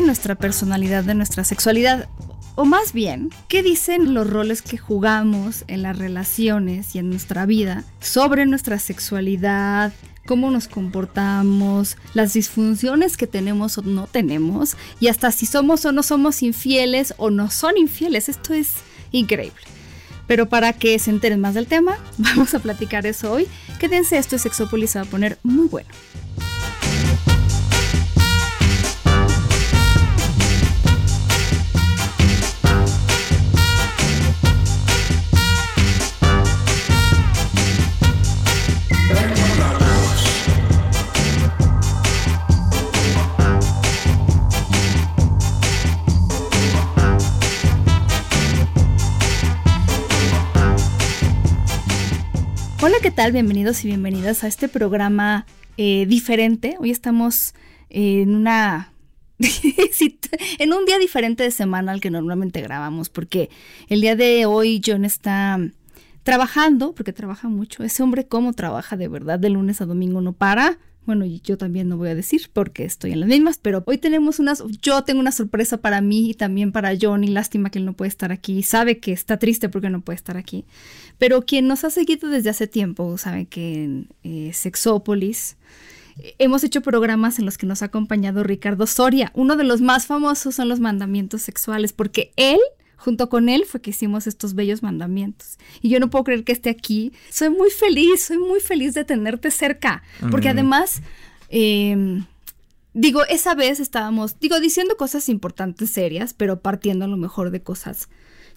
Nuestra personalidad de nuestra sexualidad. O más bien, ¿qué dicen los roles que jugamos en las relaciones y en nuestra vida sobre nuestra sexualidad, cómo nos comportamos, las disfunciones que tenemos o no tenemos, y hasta si somos o no somos infieles o no son infieles? Esto es increíble. Pero para que se enteren más del tema, vamos a platicar eso hoy. Quédense, esto es Sexópolis, se va a poner muy bueno. ¿Qué tal? Bienvenidos y bienvenidas a este programa eh, diferente. Hoy estamos en una... en un día diferente de semana al que normalmente grabamos, porque el día de hoy John está trabajando, porque trabaja mucho. Ese hombre, ¿cómo trabaja de verdad? De lunes a domingo no para. Bueno, yo también no voy a decir porque estoy en las mismas, pero hoy tenemos unas, yo tengo una sorpresa para mí y también para John y lástima que él no puede estar aquí. Sabe que está triste porque no puede estar aquí. Pero quien nos ha seguido desde hace tiempo sabe que en eh, Sexópolis eh, hemos hecho programas en los que nos ha acompañado Ricardo Soria. Uno de los más famosos son los mandamientos sexuales porque él junto con él fue que hicimos estos bellos mandamientos. Y yo no puedo creer que esté aquí. Soy muy feliz, soy muy feliz de tenerte cerca, porque además, em, digo, esa vez estábamos, digo, diciendo cosas importantes, serias, pero partiendo a lo mejor de cosas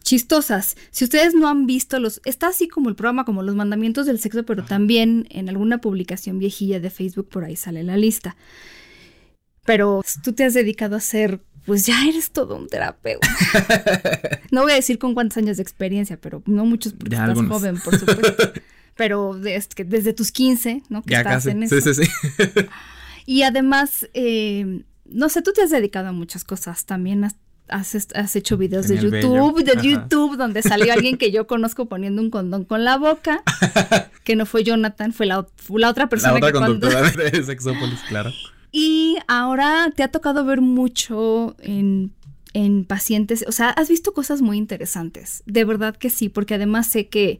chistosas. Si ustedes no han visto los, está así como el programa, como los mandamientos del sexo, pero también en alguna publicación viejilla de Facebook por ahí sale la lista. Pero tú te has dedicado a hacer pues ya eres todo un terapeuta. no voy a decir con cuántos años de experiencia, pero no muchos porque estás joven, por supuesto. pero desde, desde tus 15, ¿no? Que estás en eso. Sí, sí, sí. y además, eh, no sé, tú te has dedicado a muchas cosas. También has, has, hecho videos de YouTube, de YouTube, donde salió alguien que yo conozco poniendo un condón con la boca, que no fue Jonathan, fue la, la otra persona la otra que conductora de Sexópolis, claro. Y ahora te ha tocado ver mucho en, pacientes, o sea, has visto cosas muy interesantes, de verdad que sí, porque además sé que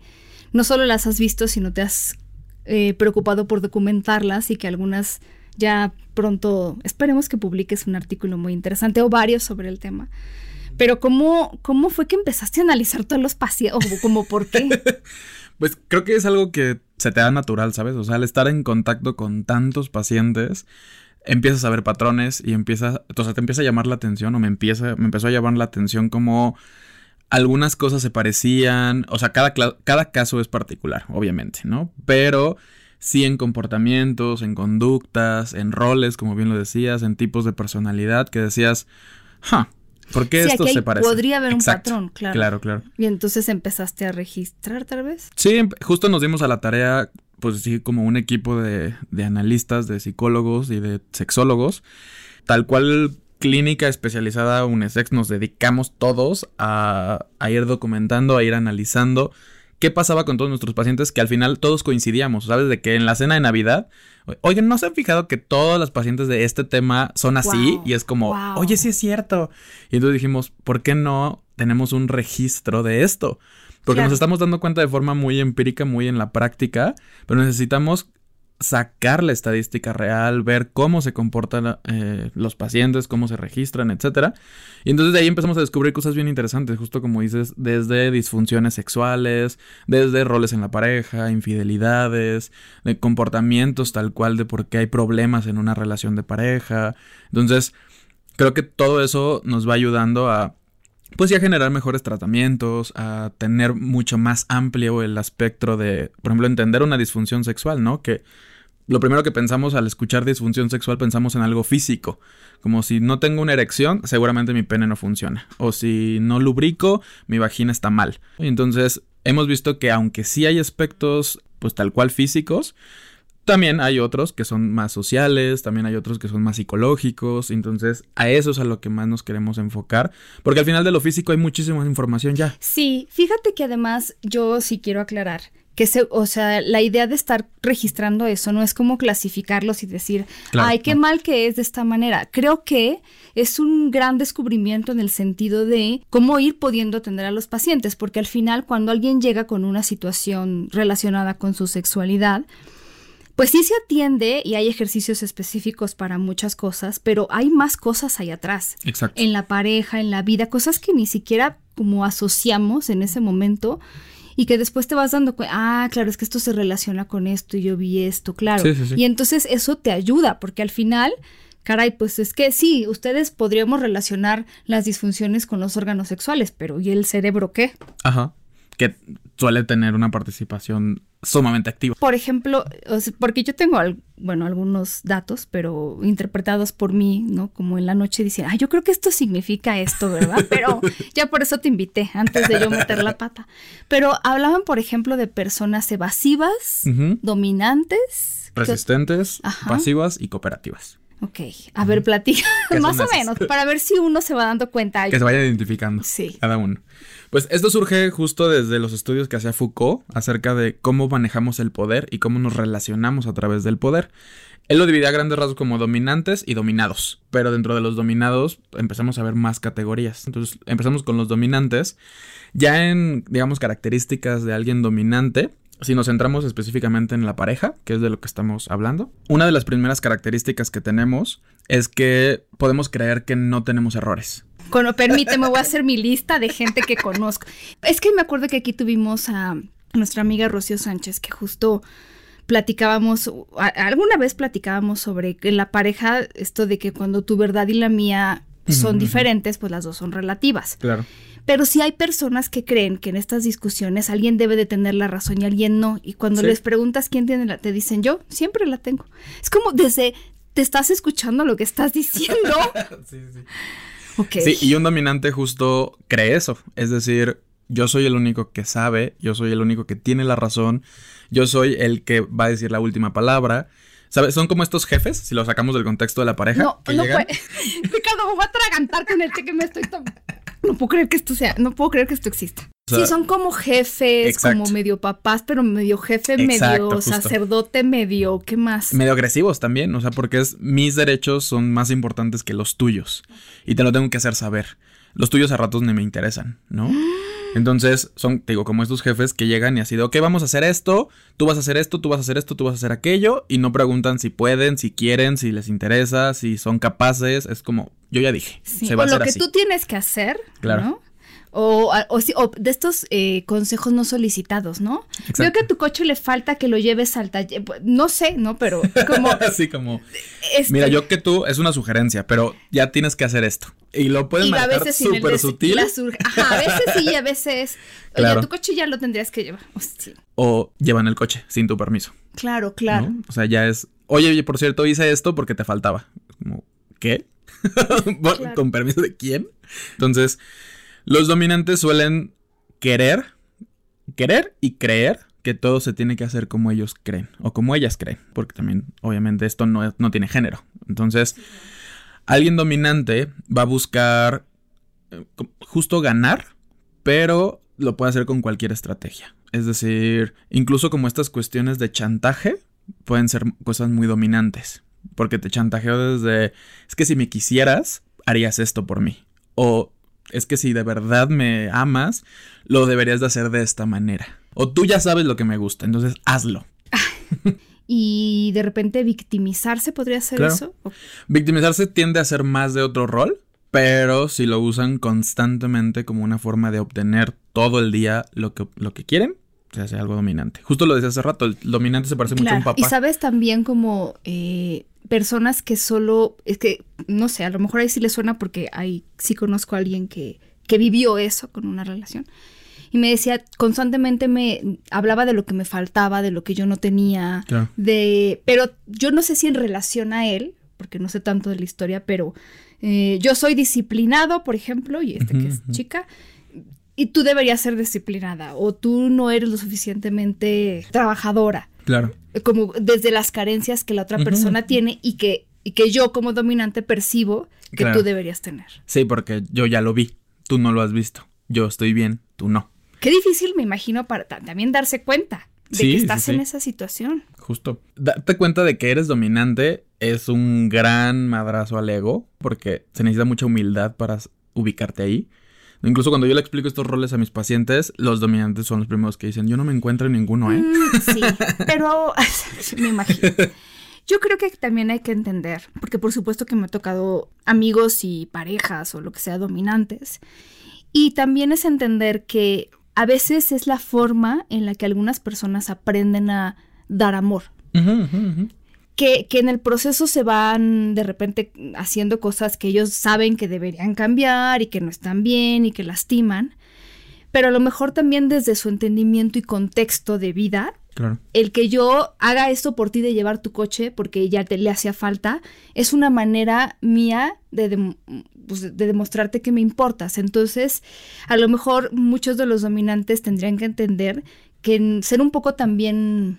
no solo las has visto, sino te has eh, preocupado por documentarlas y que algunas ya pronto esperemos que publiques un artículo muy interesante o varios sobre el tema. Pero ¿cómo, cómo fue que empezaste a analizar todos los pacientes? ¿O como por qué? pues creo que es algo que se te da natural, ¿sabes? O sea, al estar en contacto con tantos pacientes, empiezas a ver patrones y empieza, o sea, te empieza a llamar la atención o me empieza, me empezó a llamar la atención como algunas cosas se parecían, o sea, cada, cada caso es particular, obviamente, ¿no? Pero sí en comportamientos, en conductas, en roles, como bien lo decías, en tipos de personalidad que decías, ja, ¿por qué esto se parece? Podría haber un patrón, claro. Claro, claro. Y entonces empezaste a registrar tal vez. Sí, em, justo nos dimos a la tarea pues sí, como un equipo de, analistas, de psicólogos y de sexólogos. Tal cual clínica especializada UNESEX nos dedicamos todos a, a, ir documentando, a ir analizando qué pasaba con todos nuestros pacientes que al final todos coincidíamos, ¿sabes? De que en la cena de Navidad, oigan, ¿no se han fijado que todos los pacientes de este tema son así? y es como, oye, sí es cierto. Y entonces dijimos, ¿por qué no tenemos un registro de esto? Porque nos estamos dando cuenta de forma muy empírica, muy en la práctica, pero necesitamos sacar la estadística real, ver cómo se comportan eh, los pacientes, cómo se registran, etcétera. Y entonces de ahí empezamos a descubrir cosas bien interesantes, justo como dices, desde disfunciones sexuales, desde roles en la pareja, infidelidades, de comportamientos tal cual de por qué hay problemas en una relación de pareja. Entonces, creo que todo eso nos va ayudando a pues ya generar mejores tratamientos, a tener mucho más amplio el espectro de, por ejemplo, entender una disfunción sexual, ¿no? Que lo primero que pensamos al escuchar disfunción sexual pensamos en algo físico, como si no tengo una erección, seguramente mi pene no funciona, o si no lubrico, mi vagina está mal. Entonces, hemos visto que aunque sí hay aspectos, pues tal cual físicos, también hay otros que son más sociales, también hay otros que son más psicológicos, entonces a eso es a lo que más nos queremos enfocar, porque al final de lo físico hay muchísima información ya. Sí, fíjate que además yo sí quiero aclarar que se, o sea, la idea de estar registrando eso no es como clasificarlos y decir, ay, qué mal que es de esta manera. Creo que es un gran descubrimiento en el sentido de cómo ir pudiendo atender a los pacientes, porque al final cuando alguien llega con una situación relacionada con su sexualidad, pues sí se atiende y hay ejercicios específicos para muchas cosas, pero hay más cosas ahí atrás. Exacto. En la pareja, en la vida, cosas que ni siquiera como asociamos en ese momento y que después te vas dando cuenta, ah, claro, es que esto se relaciona con esto y yo vi esto, claro. Sí, sí, sí. Y entonces eso te ayuda, porque al final, caray, pues es que sí, ustedes podríamos relacionar las disfunciones con los órganos sexuales, pero ¿y el cerebro qué? Ajá. Que suele tener una participación sumamente activa. Por ejemplo, porque yo tengo, bueno, algunos datos, pero interpretados por mí, ¿no? Como en la noche dicen, ah, yo creo que esto significa esto, ¿verdad? Pero ya por eso te invité, antes de yo meter la pata. Pero hablaban, por ejemplo, de personas evasivas, dominantes. ¿qué- Resistentes, Ajá. pasivas y cooperativas. Ok, a ver, platica, ¿Qué más o menos, para ver si uno se va dando cuenta. Que se vayan identificando. Sí. Cada uno. Pues esto surge justo desde los estudios que hacía Foucault acerca de cómo manejamos el poder y cómo nos relacionamos a través del poder. Él lo dividía a grandes rasgos como dominantes y dominados. Pero dentro de los dominados empezamos a ver más categorías. Entonces empezamos con los dominantes. Ya en, digamos, características de alguien dominante, si nos centramos específicamente en la pareja, que es de lo que estamos hablando, una de las primeras características que tenemos es que podemos creer que no tenemos errores. Bueno, permíteme, voy a hacer mi lista de gente que conozco. Es que me acuerdo que aquí tuvimos a nuestra amiga Rocío Sánchez, que justo platicábamos, a- alguna vez platicábamos sobre la pareja, esto de que cuando tu verdad y la mía son diferentes, pues las dos son relativas. Claro. Pero sí hay personas que creen que en estas discusiones alguien debe de tener la razón y alguien no. Y cuando Sí. les preguntas quién tiene la, te dicen yo, siempre la tengo. Es como desde, te estás escuchando lo que estás diciendo. sí, sí. Ok. Sí, y un dominante justo cree eso. Es decir, yo soy el único que sabe, yo soy el único que tiene la razón, yo soy el que va a decir la última palabra. ¿Sabes? Son como estos jefes, si lo sacamos del contexto de la pareja. No, que no llegan- puede. Ricardo, me voy a atragantar con el té que me estoy tomando. No puedo creer que esto sea, no puedo creer que esto exista. Sí, son como jefes, exacto. como medio papás, pero medio jefe, Exacto, medio justo. sacerdote, medio, ¿qué más? Medio agresivos también, o sea, porque es mis derechos son más importantes que los tuyos. Y te lo tengo que hacer saber. Los tuyos a ratos ni me interesan, ¿no? Entonces, son, te digo, como estos jefes que llegan y así de, ok, vamos a hacer esto, tú vas a hacer esto, tú vas a hacer esto, tú vas a hacer aquello, y no preguntan si pueden, si quieren, si les interesa, si son capaces, es como, yo ya dije, Sí, se va o a lo hacer que así. tú tienes que hacer, Claro. ¿no? O, o o de estos eh, consejos no solicitados, ¿no? Exacto. Veo que a tu coche le falta que lo lleves al taller. No sé, ¿no? Pero como... Así como, este, mira, yo que tú, es una sugerencia, pero ya tienes que hacer esto. Y lo pueden y a marcar súper sutil. la sur- Ajá, a veces sí, a veces... Claro. Oye, tu coche ya lo tendrías que llevar. O llevan el coche sin tu permiso. Claro, claro. ¿no? O sea, ya es. Oye, oye, por cierto, hice esto porque te faltaba. Como, ¿qué? Claro. ¿Con permiso de quién? Entonces, los dominantes suelen querer, querer y creer que todo se tiene que hacer como ellos creen o como ellas creen, porque también, obviamente, esto no, no tiene género. Entonces, alguien dominante va a buscar eh, justo ganar, pero lo puede hacer con cualquier estrategia. Es decir, incluso como estas cuestiones de chantaje pueden ser cosas muy dominantes, porque te chantajeo desde, es que si me quisieras, harías esto por mí. O es que si de verdad me amas, lo deberías de hacer de esta manera. O tú ya sabes lo que me gusta, entonces hazlo. Y de repente victimizarse podría ser Claro. eso. O- Victimizarse tiende a ser más de otro rol, pero si lo usan constantemente como una forma de obtener todo el día lo que, lo que quieren, se hace algo dominante. Justo lo decía hace rato, el dominante se parece mucho a un papá. Y sabes también como eh, personas que solo, es que, no sé, a lo mejor ahí sí le suena porque ahí sí conozco a alguien que, que vivió eso con una relación. Y me decía, constantemente me hablaba de lo que me faltaba, de lo que yo no tenía, Claro. de, pero yo no sé si en relación a él, porque no sé tanto de la historia, pero eh, yo soy disciplinado, por ejemplo, y este que es chica, y tú deberías ser disciplinada, o tú no eres lo suficientemente trabajadora, Claro. Como desde las carencias que la otra persona tiene y que, y que yo como dominante percibo que Claro. tú deberías tener. Sí, porque yo ya lo vi. Tú no lo has visto. Yo estoy bien, tú no. Qué difícil me imagino para ta- también darse cuenta de Sí, que sí, estás en esa situación. Justo. Darte cuenta de que eres dominante es un gran madrazo al ego, porque se necesita mucha humildad para ubicarte ahí. Incluso cuando yo le explico estos roles a mis pacientes, los dominantes son los primeros que dicen, yo no me encuentro en ninguno, ¿eh? Mm, sí, pero me imagino. Yo creo que también hay que entender, porque por supuesto que me ha tocado amigos y parejas o lo que sea dominantes, y también es entender que a veces es la forma en la que algunas personas aprenden a dar amor. Que, que en el proceso se van de repente haciendo cosas que ellos saben que deberían cambiar y que no están bien y que lastiman, pero a lo mejor también desde su entendimiento y contexto de vida, Claro. el que yo haga esto por ti de llevar tu coche porque ya te le hacía falta, es una manera mía de, pues, de demostrarte que me importas. Entonces, a lo mejor muchos de los dominantes tendrían que entender que en ser un poco también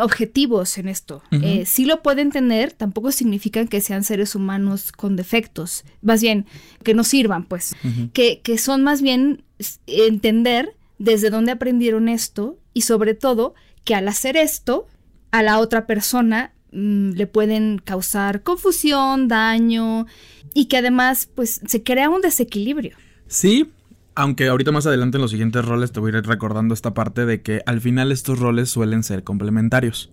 objetivos en esto. Ujú. Eh, sí lo pueden tener, tampoco significa que sean seres humanos con defectos, más bien que no sirvan, pues que, que son más bien entender desde dónde aprendieron esto y sobre todo que al hacer esto a la otra persona mm, le pueden causar confusión, daño y que además pues se crea un desequilibrio. Sí, aunque ahorita más adelante en los siguientes roles te voy a ir recordando esta parte de que al final estos roles suelen ser complementarios.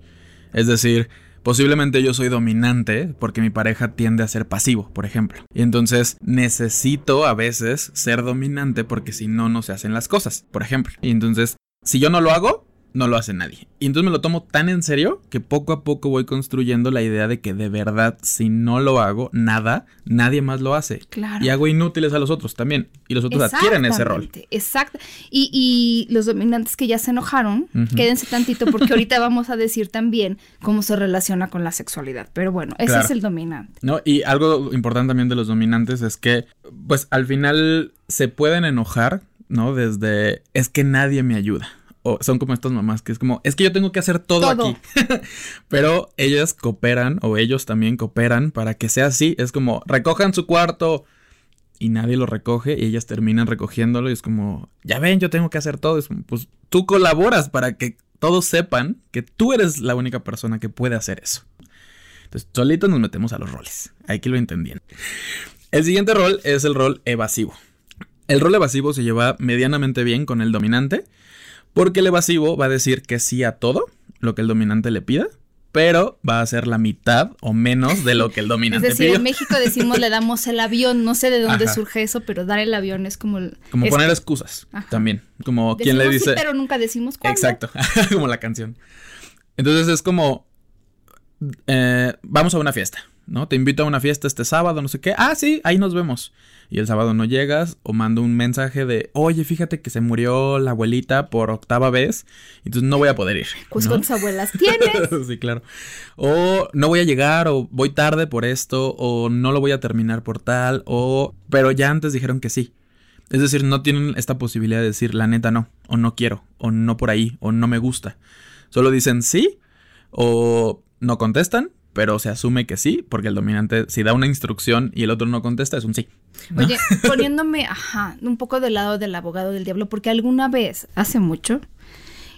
Es decir, posiblemente yo soy dominante porque mi pareja tiende a ser pasivo, por ejemplo. Y entonces necesito a veces ser dominante porque si no, no se hacen las cosas, por ejemplo. Y entonces, si yo no lo hago, no lo hace nadie. Y entonces me lo tomo tan en serio que poco a poco voy construyendo la idea de que de verdad, si no lo hago, nada, nadie más lo hace. Claro. Y hago inútiles a los otros también. Y los otros adquieren ese rol. Exacto. Y, y los dominantes que ya se enojaron, quédense tantito porque ahorita vamos a decir también cómo se relaciona con la sexualidad. Pero bueno, ese Claro. es el dominante. ¿No? Y algo importante también de los dominantes es que, pues al final se pueden enojar, ¿no? Desde, es que nadie me ayuda. O son como estas mamás que es como, es que yo tengo que hacer todo, Todo. aquí. Pero ellas cooperan, o ellos también cooperan para que sea así. Es como, recojan su cuarto y nadie lo recoge y ellas terminan recogiéndolo y es como, ya ven, yo tengo que hacer todo. Es como, pues tú colaboras para que todos sepan que tú eres la única persona que puede hacer eso. Entonces, solitos nos metemos a los roles. Hay que lo entendiendo. El siguiente rol es el rol evasivo. El rol evasivo se lleva medianamente bien con el dominante, porque el evasivo va a decir que sí a todo lo que el dominante le pida, pero va a ser la mitad o menos de lo que el Es dominante decir, pidió. en México decimos le damos el avión, no sé de dónde Ajá. surge eso, pero dar el avión es como el... Como es- poner excusas Ajá. también. Como quien le decimos sí, dice. pero nunca decimos cuándo. Exacto, como la canción. Entonces es como, eh, vamos a una fiesta, ¿no? Te invito a una fiesta este sábado, no sé qué. Ah, sí, ahí nos vemos. Y el sábado no llegas o mando un mensaje de, oye, fíjate que se murió la abuelita por octava vez, entonces no voy a poder ir. Pues ¿no? cuántas abuelas tienes. sí, claro. O no voy a llegar, o voy tarde por esto, o no lo voy a terminar por tal, o... Pero ya antes dijeron que sí. Es decir, no tienen esta posibilidad de decir la neta no, o no quiero, o no por ahí, o no me gusta. Solo dicen sí, o no contestan, pero se asume que sí, porque el dominante, si da una instrucción y el otro no contesta, es un sí. ¿no? Oye, poniéndome, ajá, un poco del lado del abogado del diablo, porque alguna vez, hace mucho,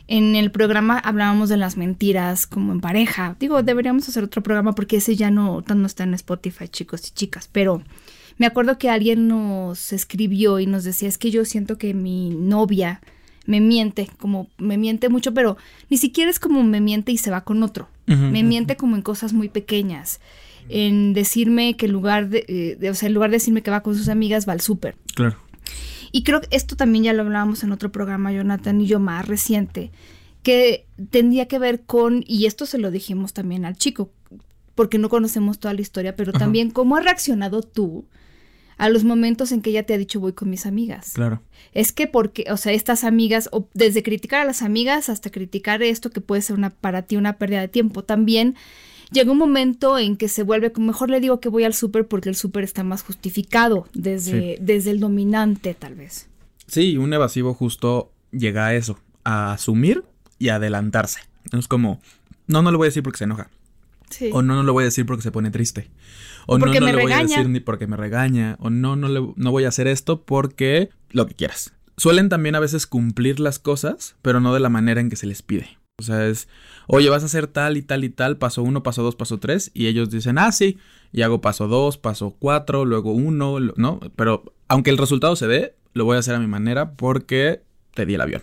en el programa hablábamos de las mentiras como en pareja. Digo, deberíamos hacer otro programa porque ese ya no, no está en Spotify, chicos y chicas, pero me acuerdo que alguien nos escribió y nos decía, es que yo siento que mi novia me miente, como me miente mucho, pero ni siquiera es como me miente y se va con otro. Me miente como en cosas muy pequeñas. En decirme que en lugar de, eh, de- o sea, en lugar de decirme que va con sus amigas, va al súper. Claro. Y creo que esto también ya lo hablábamos en otro programa, Jonathan y yo, más reciente, que tendría que ver con, y esto se lo dijimos también al chico, porque no conocemos toda la historia, pero Ajá. también cómo has reaccionado tú a los momentos en que ella te ha dicho voy con mis amigas. Claro. Es que porque, o sea, estas amigas, o desde criticar a las amigas hasta criticar esto que puede ser una para ti una pérdida de tiempo, también llega un momento en que se vuelve, como mejor le digo que voy al súper porque el súper está más justificado desde, desde el dominante tal vez. Sí, un evasivo justo llega a eso, a asumir y adelantarse. Es como, no, no le voy a decir porque se enoja. Sí. O no, no le voy a decir porque se pone triste. O no, Porque no me le voy a decir ni porque me regaña. O no, no, le, no voy a hacer esto porque lo que quieras. Suelen también a veces cumplir las cosas, pero no de la manera en que se les pide. O sea, es, oye, vas a hacer tal y tal y tal, paso uno, paso dos, paso tres, y ellos dicen, ah, sí, y hago paso dos, paso cuatro, luego uno, ¿no? Pero aunque el resultado se dé, lo voy a hacer a mi manera porque te di el avión.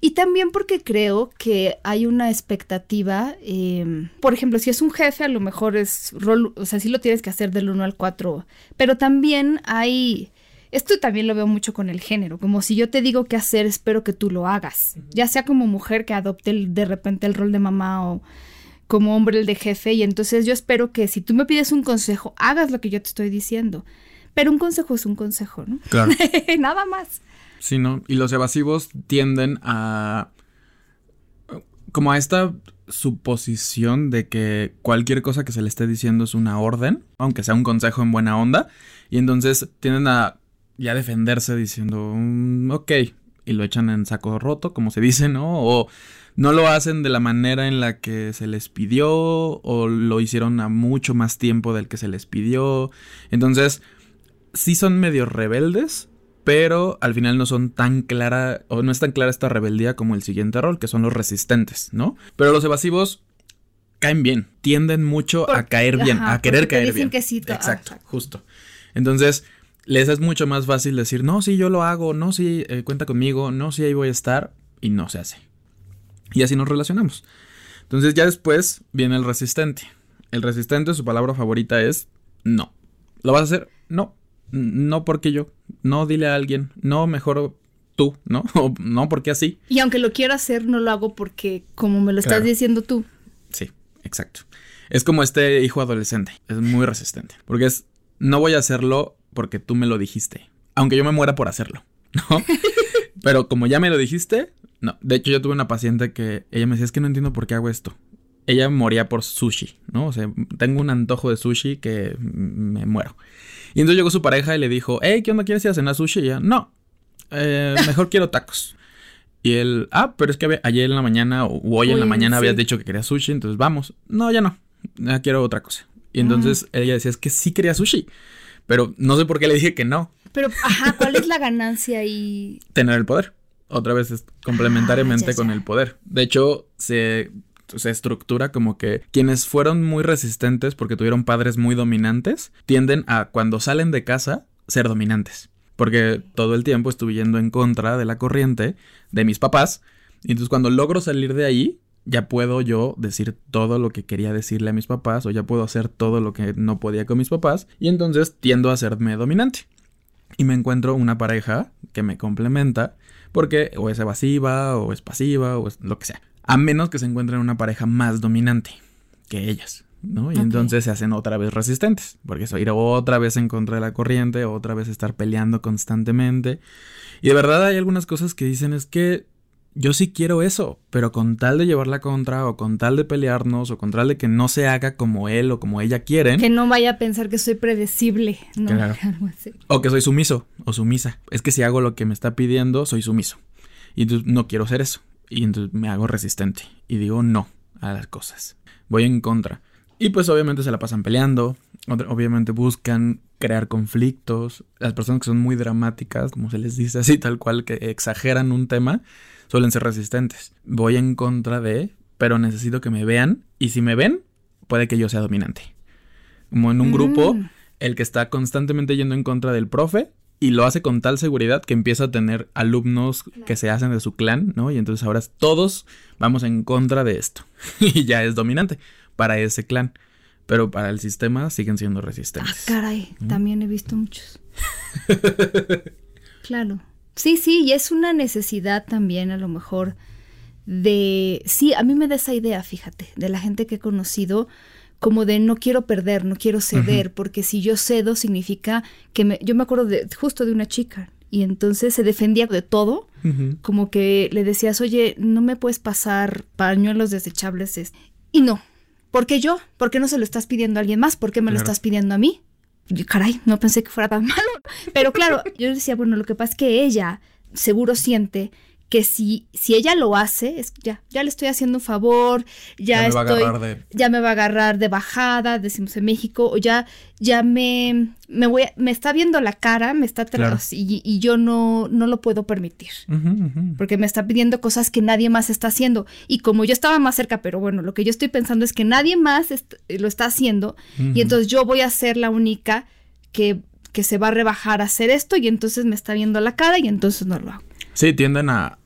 Y también porque creo que hay una expectativa, eh, por ejemplo, si es un jefe, a lo mejor es rol, o sea, sí lo tienes que hacer del 1 al 4, pero también hay, esto también lo veo mucho con el género, como si yo te digo qué hacer, espero que tú lo hagas, ya sea como mujer que adopte el- de repente el rol de mamá o como hombre el de jefe, y entonces yo espero que si tú me pides un consejo, hagas lo que yo te estoy diciendo. Pero un consejo es un consejo, ¿no? Claro. Nada más. Sí, ¿no? Y los evasivos tienden a... como a esta suposición de que cualquier cosa que se le esté diciendo es una orden, aunque sea un consejo en buena onda, y entonces tienden a ya defenderse diciendo, "Mm, ok, y lo echan en saco roto, como se dice, ¿no? O no lo hacen de la manera en la que se les pidió, o lo hicieron a mucho más tiempo del que se les pidió. Entonces, sí son medio rebeldes, pero al final no son tan clara, o no es tan clara esta rebeldía como el siguiente rol, que son los resistentes, ¿no? Pero los evasivos caen bien, tienden mucho a caer bien, ajá, a querer caer dicen bien. que sí, to- exacto, exacto. justo. Entonces, les es mucho más fácil decir, no, sí, yo lo hago, no, sí, eh, cuenta conmigo, no, sí, ahí voy a estar, y no se hace. Y así nos relacionamos. Entonces ya después viene el resistente. El resistente, su palabra favorita es no. ¿Lo vas a hacer? No. No porque yo. No dile a alguien. No, mejor tú, ¿no? O no porque así. Y aunque lo quiero hacer, no lo hago porque, como me lo estás diciendo tú. Sí, exacto. Es como este hijo adolescente. Es muy resistente. Porque es, no voy a hacerlo porque tú me lo dijiste. Aunque yo me muera por hacerlo, ¿no? Pero como ya me lo dijiste, no. De hecho, yo tuve una paciente que ella me decía, es que no entiendo por qué hago esto. Ella moría por sushi, ¿no? O sea, tengo un antojo de sushi que me muero. Y entonces llegó su pareja y le dijo, hey, ¿qué onda? ¿Quieres ir a cenar sushi? Y ella, no, eh, mejor quiero tacos. Y él, ah, pero es que ayer en la mañana o hoy en la mañana sí. habías dicho que querías sushi, entonces vamos. No, ya no, ya quiero otra cosa. Y entonces ella decía, es que sí quería sushi, pero no sé por qué le dije que no, Pero, ajá, ¿cuál es la ganancia ahí? tener el poder. Otra vez es complementariamente Ah, ya, con el poder. De hecho, se, se estructura como que quienes fueron muy resistentes porque tuvieron padres muy dominantes, tienden a cuando salen de casa ser dominantes. Porque todo el tiempo estuve yendo en contra de la corriente de mis papás. Y entonces cuando logro salir de ahí, ya puedo yo decir todo lo que quería decirle a mis papás o ya puedo hacer todo lo que no podía con mis papás. Y entonces tiendo a serme dominante y me encuentro una pareja que me complementa porque o es evasiva o es pasiva o es lo que sea. A menos que se encuentren una pareja más dominante que ellas, ¿no? Y entonces se hacen otra vez resistentes, porque eso ir otra vez en contra de la corriente, otra vez estar peleando constantemente. Y de verdad hay algunas cosas que dicen es que yo sí quiero eso, pero con tal de llevarla contra o con tal de pelearnos o con tal de que no se haga como él o como ella quieren. Que no vaya a pensar que soy predecible, ¿no? Claro. O que soy sumiso o sumisa. Es que si hago lo que me está pidiendo, soy sumiso. Y entonces no quiero hacer eso. Y entonces me hago resistente. Y digo no a las cosas. Voy en contra. Y pues obviamente se la pasan peleando. Obviamente buscan crear conflictos. Las personas que son muy dramáticas, como se les dice así, tal cual, que exageran un tema, suelen ser resistentes. Voy en contra de, pero necesito que me vean. Y si me ven, puede que yo sea dominante. Como en un grupo, Mm. el que está constantemente yendo en contra del profe y lo hace con tal seguridad que empieza a tener alumnos que se hacen de su clan, ¿no? Y entonces ahora todos vamos en contra de esto y ya es dominante para ese clan, pero para el sistema siguen siendo Ah, resistentes. caray, también he visto muchos. claro. Sí, sí, y es una necesidad también a lo mejor de... Sí, a mí me da esa idea, fíjate, de la gente que he conocido, como de no quiero perder, no quiero ceder, porque si yo cedo significa que me, yo me acuerdo de, justo de una chica y entonces se defendía de todo, como que le decías, oye, no me puedes pasar pañuelos desechables y no, ¿por qué yo? ¿Por qué no se lo estás pidiendo a alguien más? ¿Por qué me lo estás pidiendo a mí? caray, no pensé que fuera tan malo. Pero claro, yo decía, bueno, lo que pasa es que ella seguro siente que si, si ella lo hace, es, ya, ya le estoy haciendo un favor, ya, ya estoy, de... ya me va a agarrar de bajada, decimos en México, o ya, ya me, me voy, me está viendo la cara, me está y, y, yo no, no lo puedo permitir, porque me está pidiendo cosas que nadie más está haciendo, y como yo estaba más cerca, pero bueno, lo que yo estoy pensando es que nadie más lo está haciendo, y entonces yo voy a ser la única que, que se va a rebajar a hacer esto, y entonces me está viendo la cara, y entonces no lo hago. Sí, tienden a,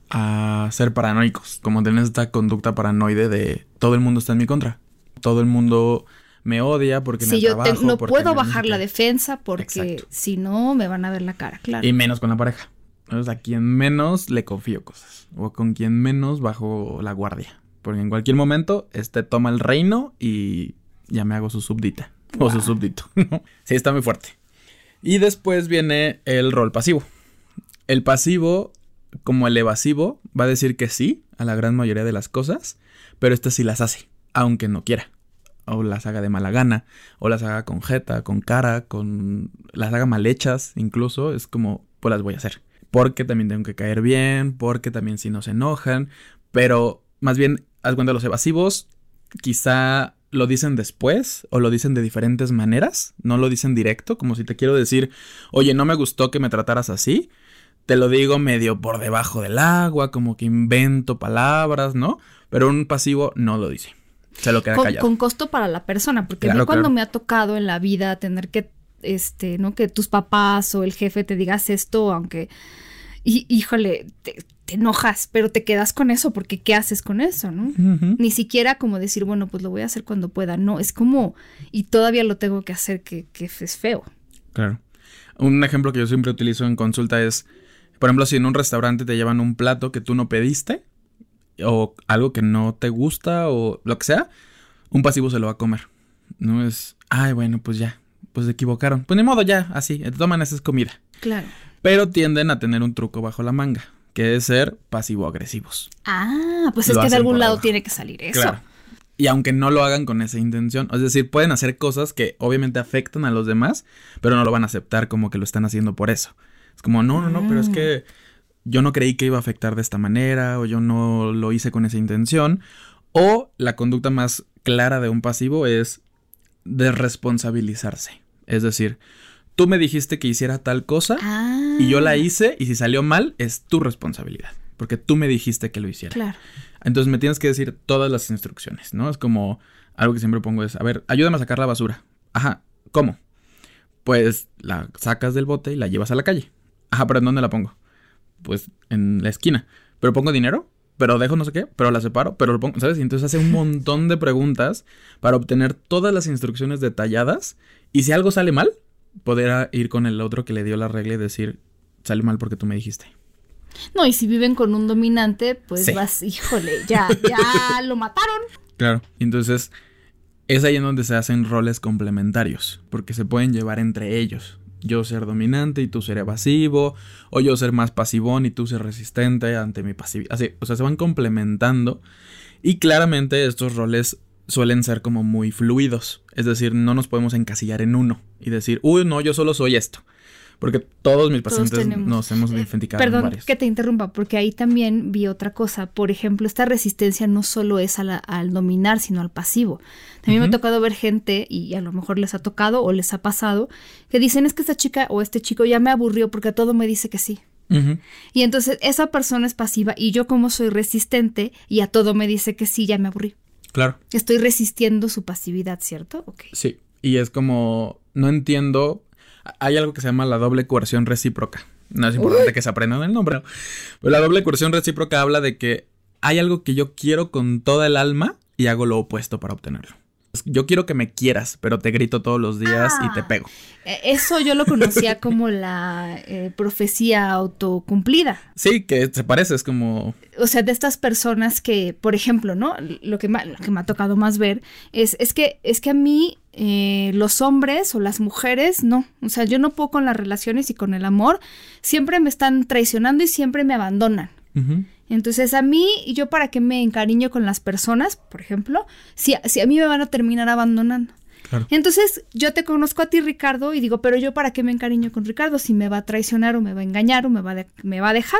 ser paranoicos, como tener esta conducta paranoide de todo el mundo está en mi contra. Todo el mundo me odia porque si yo no puedo bajar la defensa porque si no me van a ver la cara, claro. Y menos con la pareja. O sea, a quien menos le confío cosas. O con quien menos bajo la guardia. Porque en cualquier momento este toma el reino y ya me hago su súbdita. O su súbdito. sí, está muy fuerte. Y después viene el rol pasivo. El pasivo como el evasivo va a decir que sí a la gran mayoría de las cosas, pero este sí las hace, aunque no quiera. O las haga de mala gana, o las haga con jeta, con cara, con. las haga mal hechas, incluso. Es como, pues las voy a hacer. Porque también tengo que caer bien, porque también si no se enojan. Pero más bien, haz cuenta, los evasivos quizá lo dicen después o lo dicen de diferentes maneras, no lo dicen directo, como si te quiero decir, oye, no me gustó que me trataras así, te lo digo medio por debajo del agua, como que invento palabras, ¿no? Pero un pasivo no lo dice. Se lo queda con, callado. Con costo para la persona, porque a mí cuando me ha tocado en la vida tener que, este, ¿no? Que tus papás o el jefe te digas esto, aunque, híjole, te, enojas, pero te quedas con eso, porque ¿qué haces con eso, no? Ni siquiera como decir, bueno, pues lo voy a hacer cuando pueda, no, es como, y todavía lo tengo que hacer, que, que es feo. Claro. Un ejemplo que yo siempre utilizo en consulta es, por ejemplo, si en un restaurante te llevan un plato que tú no pediste, o algo que no te gusta, o lo que sea, un pasivo se lo va a comer. No es, ay, bueno, pues ya, pues se equivocaron. Pues ni modo, ya, así, toman esa comida. Claro. Pero tienden a tener un truco bajo la manga, que es ser pasivo-agresivos. Ah, pues es que de algún lado tiene que salir eso. Claro. Y aunque no lo hagan con esa intención, es decir, pueden hacer cosas que obviamente afectan a los demás, pero no lo van a aceptar como que lo están haciendo por eso. Es como, no, no, no, pero es mm. que yo no creí que iba a afectar de esta manera o yo no lo hice con esa intención. O la conducta más clara de un pasivo es desresponsabilizarse. Es decir, tú me dijiste que hiciera tal cosa y yo la ah. hice y si salió mal es tu responsabilidad. Porque tú me dijiste que lo hiciera. Claro. Entonces me tienes que decir todas las instrucciones, ¿no? Es como algo que siempre pongo es, a ver, ayúdame a sacar la basura. Ajá, ¿cómo? Pues la sacas del bote y la llevas a la calle. Ajá, pero ¿en dónde la pongo? Pues en la esquina. ¿Pero pongo dinero? ¿Pero dejo no sé qué? ¿Pero la separo? ¿Pero lo pongo? ¿Sabes? Y entonces hace un montón de preguntas para obtener todas las instrucciones detalladas. Y si algo sale mal, poder ir con el otro que le dio la regla y decir, sale mal porque tú me dijiste. No, y si viven con un dominante, pues vas, híjole, ya, ya lo mataron. Claro, entonces es ahí en donde se hacen roles complementarios, porque se pueden llevar entre ellos yo ser dominante y tú ser evasivo, o yo ser más pasivón y tú ser resistente ante mi pasividad. Así, o sea, se van complementando y claramente estos roles suelen ser como muy fluidos, es decir, no nos podemos encasillar en uno y decir, uy, no, yo solo soy esto. Porque todos mis pacientes nos hemos eh, identificado Perdón varios. que te interrumpa, porque ahí también vi otra cosa. Por ejemplo, esta resistencia no solo es al dominar, sino al pasivo. También me ha tocado ver gente, y a lo mejor les ha tocado o les ha pasado, que dicen es que esta chica o este chico ya me aburrió porque a todo me dice que sí. Y entonces esa persona es pasiva y yo como soy resistente y a todo me dice que sí, ya me aburrí. Claro. Estoy resistiendo su pasividad, ¿cierto? Okay. Sí. Y es como, no entiendo hay algo que se llama la doble coerción recíproca. No es importante que se aprendan el nombre. Pero la doble coerción recíproca habla de que hay algo que yo quiero con toda el alma y hago lo opuesto para obtenerlo. Yo quiero que me quieras, pero te grito todos los días y te Ah. pego. Eh, Eso yo lo conocía como la eh, profecía autocumplida. Sí, que se parece, es como... O sea, de estas personas que, por ejemplo, ¿no? Lo que, lo que me ha tocado más ver es, es que es que a mí eh, los hombres o las mujeres, no. O sea, yo no puedo con las relaciones y con el amor. Siempre me están traicionando y siempre me abandonan. Entonces a mí, yo para qué me encariño con las personas, por ejemplo, si, si a mí me van a terminar abandonando. Claro. Entonces yo te conozco a ti, Ricardo, y digo, pero yo para qué me encariño con Ricardo si me va a traicionar o me va a engañar o me va, de- me va a dejar.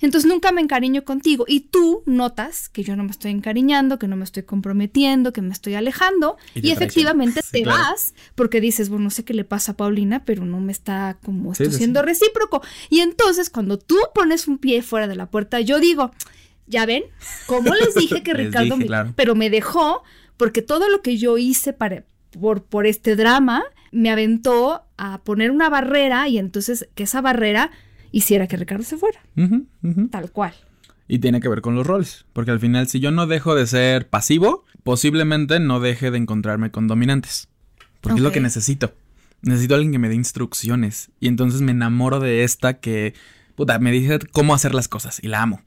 Entonces nunca me encariño contigo y tú notas que yo no me estoy encariñando, que no me estoy comprometiendo, que me estoy alejando Y y, te efectivamente. Sí, te claro. vas porque dices, bueno, no sé qué le pasa a Paulina, pero no me está como Sí, esto sí, siendo sí. recíproco. Y entonces cuando tú pones un pie fuera de la puerta, yo digo, ya ven, como les dije que Ricardo, dije, me- claro. pero me dejó porque todo lo que yo hice para, por, por este drama me aventó a poner una barrera y entonces que esa barrera hiciera que Ricardo se fuera, tal cual. Y tiene que ver con los roles. Porque al final, si yo no dejo de ser pasivo, posiblemente no deje de encontrarme con dominantes. Porque es lo que necesito. Necesito a alguien que me dé instrucciones. Y entonces me enamoro de esta que, puta, me dice cómo hacer las cosas. Y la amo.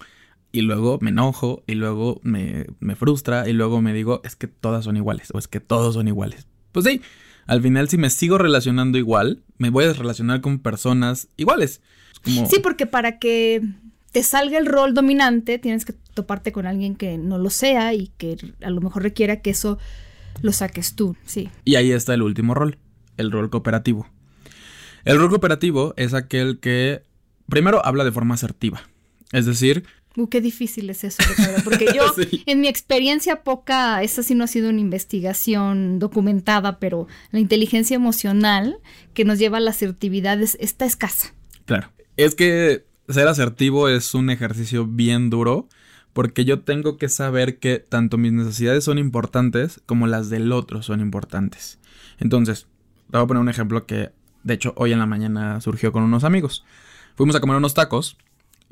Y luego me enojo. Y luego me, me frustra. Y luego me digo, es que todas son iguales. O es que todos son iguales. Pues sí. Al final, si me sigo relacionando igual, me voy a relacionar con personas iguales. Como- Sí, porque para que te salga el rol dominante tienes que toparte con alguien que no lo sea y que a lo mejor requiera que eso lo saques tú, sí. Y ahí está el último rol, el rol cooperativo. El rol cooperativo es aquel que primero habla de forma asertiva. Es decir, Uh, qué difícil es eso, Ricardo, porque yo, Sí. en mi experiencia poca, esa sí no ha sido una investigación documentada, pero la inteligencia emocional que nos lleva a la asertividad es, está escasa. claro, es que ser asertivo es un ejercicio bien duro porque yo tengo que saber que tanto mis necesidades son importantes como las del otro son importantes. Entonces, te voy a poner un ejemplo que de hecho hoy en la mañana surgió con unos amigos. Fuimos a comer unos tacos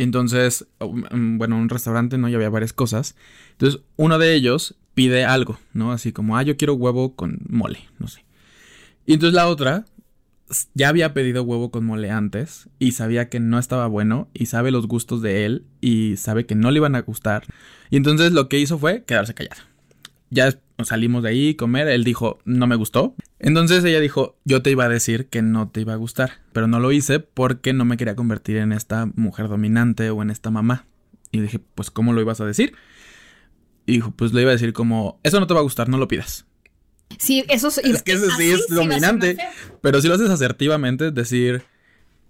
entonces, um, bueno, un restaurante, ¿no? Y había varias cosas. Entonces, uno de ellos pide algo, ¿no? Así como, ah, yo quiero huevo con mole, no sé. Y entonces la otra ya había pedido huevo con mole antes y sabía que no estaba bueno y sabe los gustos de él y sabe que no le iban a gustar. Y entonces lo que hizo fue quedarse callado. Ya salimos de ahí, comer, él dijo, no me gustó. Entonces ella dijo, yo te iba a decir que no te iba a gustar, pero no lo hice porque no me quería convertir en esta mujer dominante o en esta mamá. Y dije, pues ¿cómo lo ibas a decir? Y dijo, pues le iba a decir como, eso no te va a gustar, no lo pidas. Sí, eso Es que ese sí es dominante. Pero si lo haces asertivamente, es decir,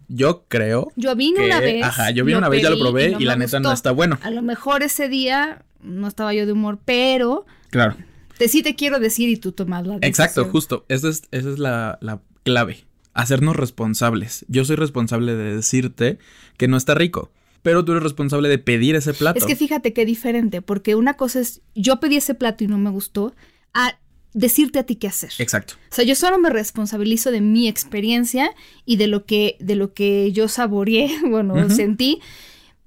yo creo Yo vine que- una vez. Ajá, yo vine una vez, ya lo probé y, no la neta no está bueno. A lo mejor ese día no estaba yo de humor, pero Claro. Te, sí te quiero decir y tú tomas la decisión. Exacto, justo. Esa es, esa es la, la clave. Hacernos responsables. Yo soy responsable de decirte que no está rico. Pero tú eres responsable de pedir ese plato. Es que fíjate qué diferente, porque una cosa es yo pedí ese plato y no me gustó, a decirte a ti qué hacer. Exacto. O sea, yo solo me responsabilizo de mi experiencia y de lo que, de lo que yo saboreé, bueno, sentí,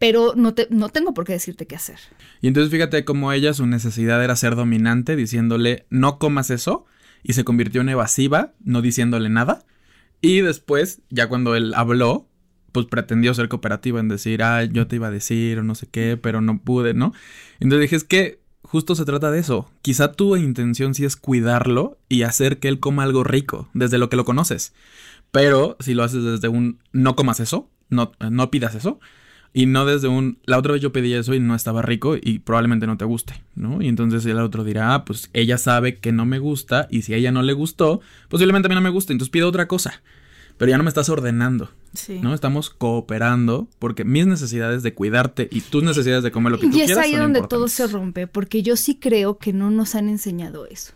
pero no, te, no tengo por qué decirte qué hacer. Y entonces fíjate cómo ella su necesidad era ser dominante, diciéndole no comas eso, y se convirtió en evasiva, no diciéndole nada. Y después, ya cuando él habló, pues pretendió ser cooperativa en decir, ah, yo te iba a decir o no sé qué, pero no pude, ¿no? Entonces dije, es que justo se trata de eso. Quizá tu intención sí es cuidarlo y hacer que él coma algo rico, desde lo que lo conoces. Pero si lo haces desde un no comas eso, no, no pidas eso, y no desde un, la otra vez yo pedí eso y no estaba rico y probablemente no te guste, ¿no? Y entonces el otro dirá, ah, pues ella sabe que no me gusta y si a ella no le gustó, posiblemente a mí no me guste, entonces pido otra cosa. Pero ya no me estás ordenando, Sí. ¿no? Estamos cooperando porque mis necesidades de cuidarte y tus necesidades de comer lo que tú Y es quieras ahí donde todo se rompe, porque yo sí creo que no nos han enseñado eso.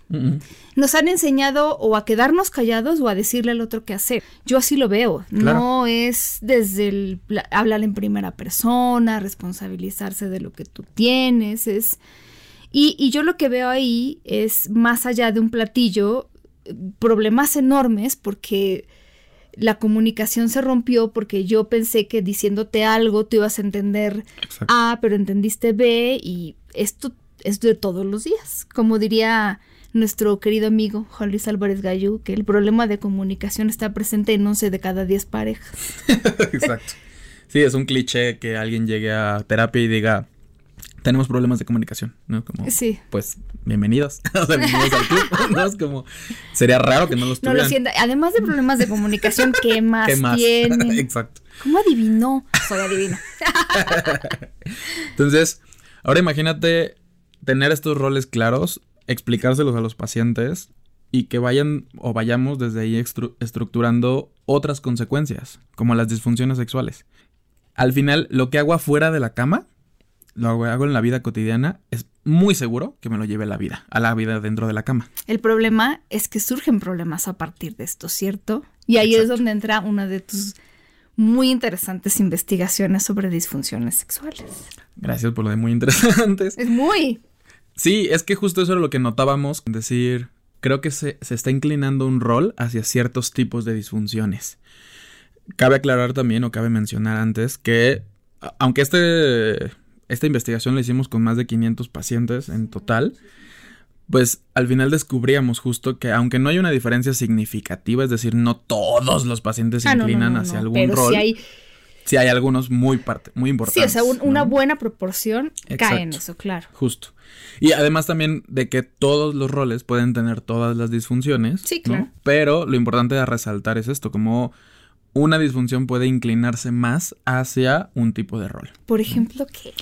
Nos han enseñado o a quedarnos callados o a decirle al otro qué hacer. Yo así lo veo. Claro. No es desde el hablar en primera persona, responsabilizarse de lo que tú tienes. Es. Y, y yo lo que veo ahí es más allá de un platillo, eh, problemas enormes porque la comunicación se rompió porque yo pensé que diciéndote algo tú ibas a entender Exacto. A, pero entendiste B y esto es de todos los días. Como diría nuestro querido amigo Juan Luis Álvarez Gallú, que el problema de comunicación está presente en 11 de cada 10 parejas. Exacto. Sí, es un cliché que alguien llegue a terapia y diga, tenemos problemas de comunicación, ¿no? Como, sí. Pues, bienvenidos. o sea, bienvenidos al club, ¿no? Es como, sería raro que no los tuvieran. No lo siento. Además de problemas de comunicación, ¿qué más, ¿Qué más? tienen? Exacto. ¿Cómo adivinó? Soy adivino. Entonces, ahora imagínate tener estos roles claros, explicárselos a los pacientes y que vayan o vayamos desde ahí estru- estructurando otras consecuencias, como las disfunciones sexuales. Al final, lo que hago afuera de la cama, lo hago- en la vida cotidiana, es muy seguro que me lo lleve a la vida, a la vida dentro de la cama. El problema es que surgen problemas a partir de esto, ¿cierto? Y ahí es donde entra una de tus muy interesantes investigaciones sobre disfunciones sexuales. Gracias por lo de muy interesantes. Es muy. Sí, es que justo eso era lo que notábamos, decir, creo que se, se está inclinando un rol hacia ciertos tipos de disfunciones. Cabe aclarar también, o cabe mencionar antes, que aunque este, esta investigación la hicimos con más de 500 pacientes en total, pues al final descubríamos justo que aunque no hay una diferencia significativa, es decir, no todos los pacientes se Ah, no, no, inclinan no, hacia algún pero rol, sí hay, sí hay algunos muy, parte, muy sí, importantes. o sea, un- una buena proporción cae en eso, claro. Justo. Y además también de que todos los roles pueden tener todas las disfunciones. Sí, claro. Pero lo importante de resaltar es esto, como una disfunción puede inclinarse más hacia un tipo de rol. Por ejemplo, ¿qué?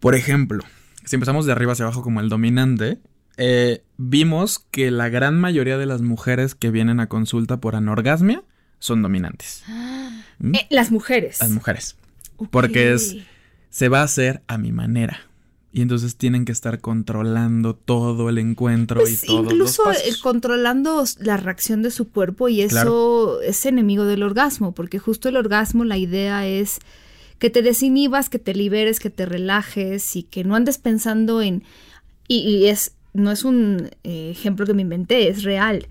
Por ejemplo, si empezamos de arriba hacia abajo como el dominante, eh, vimos que la gran mayoría de las mujeres que vienen a consulta por anorgasmia son dominantes. ¿Mm? Eh, las mujeres. Las mujeres. Porque es- Se va a hacer a mi manera. Y entonces tienen que estar controlando todo el encuentro Pues y todos incluso los eh, pasos. controlando la reacción de su cuerpo y eso es enemigo del orgasmo, porque justo el orgasmo la idea es que te desinhibas, que te liberes, que te relajes y que no andes pensando en y, y es no es un eh, ejemplo que me inventé, es real.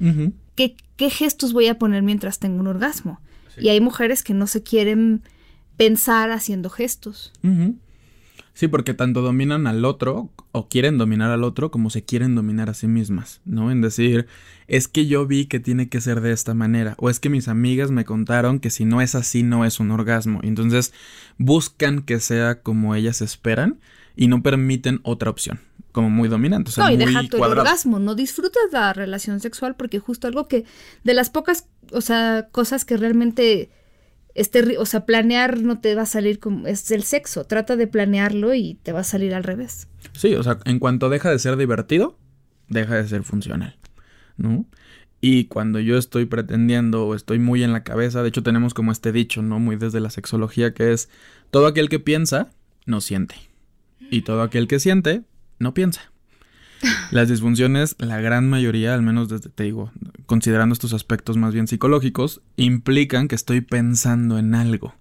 ¿Qué, qué gestos voy a poner mientras tengo un orgasmo? Y hay mujeres que no se quieren pensar haciendo gestos. Sí, porque tanto dominan al otro o quieren dominar al otro como se quieren dominar a sí mismas, ¿no? En decir, es que yo vi que tiene que ser de esta manera o es que mis amigas me contaron que si no es así no es un orgasmo. Entonces buscan que sea como ellas esperan y no permiten otra opción, como muy dominante, o sea, no, y muy deja tu orgasmo, no disfrutas la relación sexual porque justo algo que de las pocas, o sea, cosas que realmente este, o sea, planear no te va a salir como es el sexo, trata de planearlo y te va a salir al revés. Sí, o sea, en cuanto deja de ser divertido, deja de ser funcional, ¿no? Y cuando yo estoy pretendiendo o estoy muy en la cabeza, de hecho tenemos como este dicho, ¿no? Muy desde la sexología, que es, todo aquel que piensa, no siente. Y todo aquel que siente, no piensa. Las disfunciones, la gran mayoría, al menos desde, te digo, considerando estos aspectos más bien psicológicos, implican que estoy pensando en algo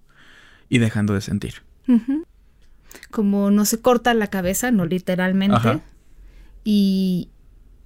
y dejando de sentir. Como no se corta la cabeza, no literalmente, Ajá. y,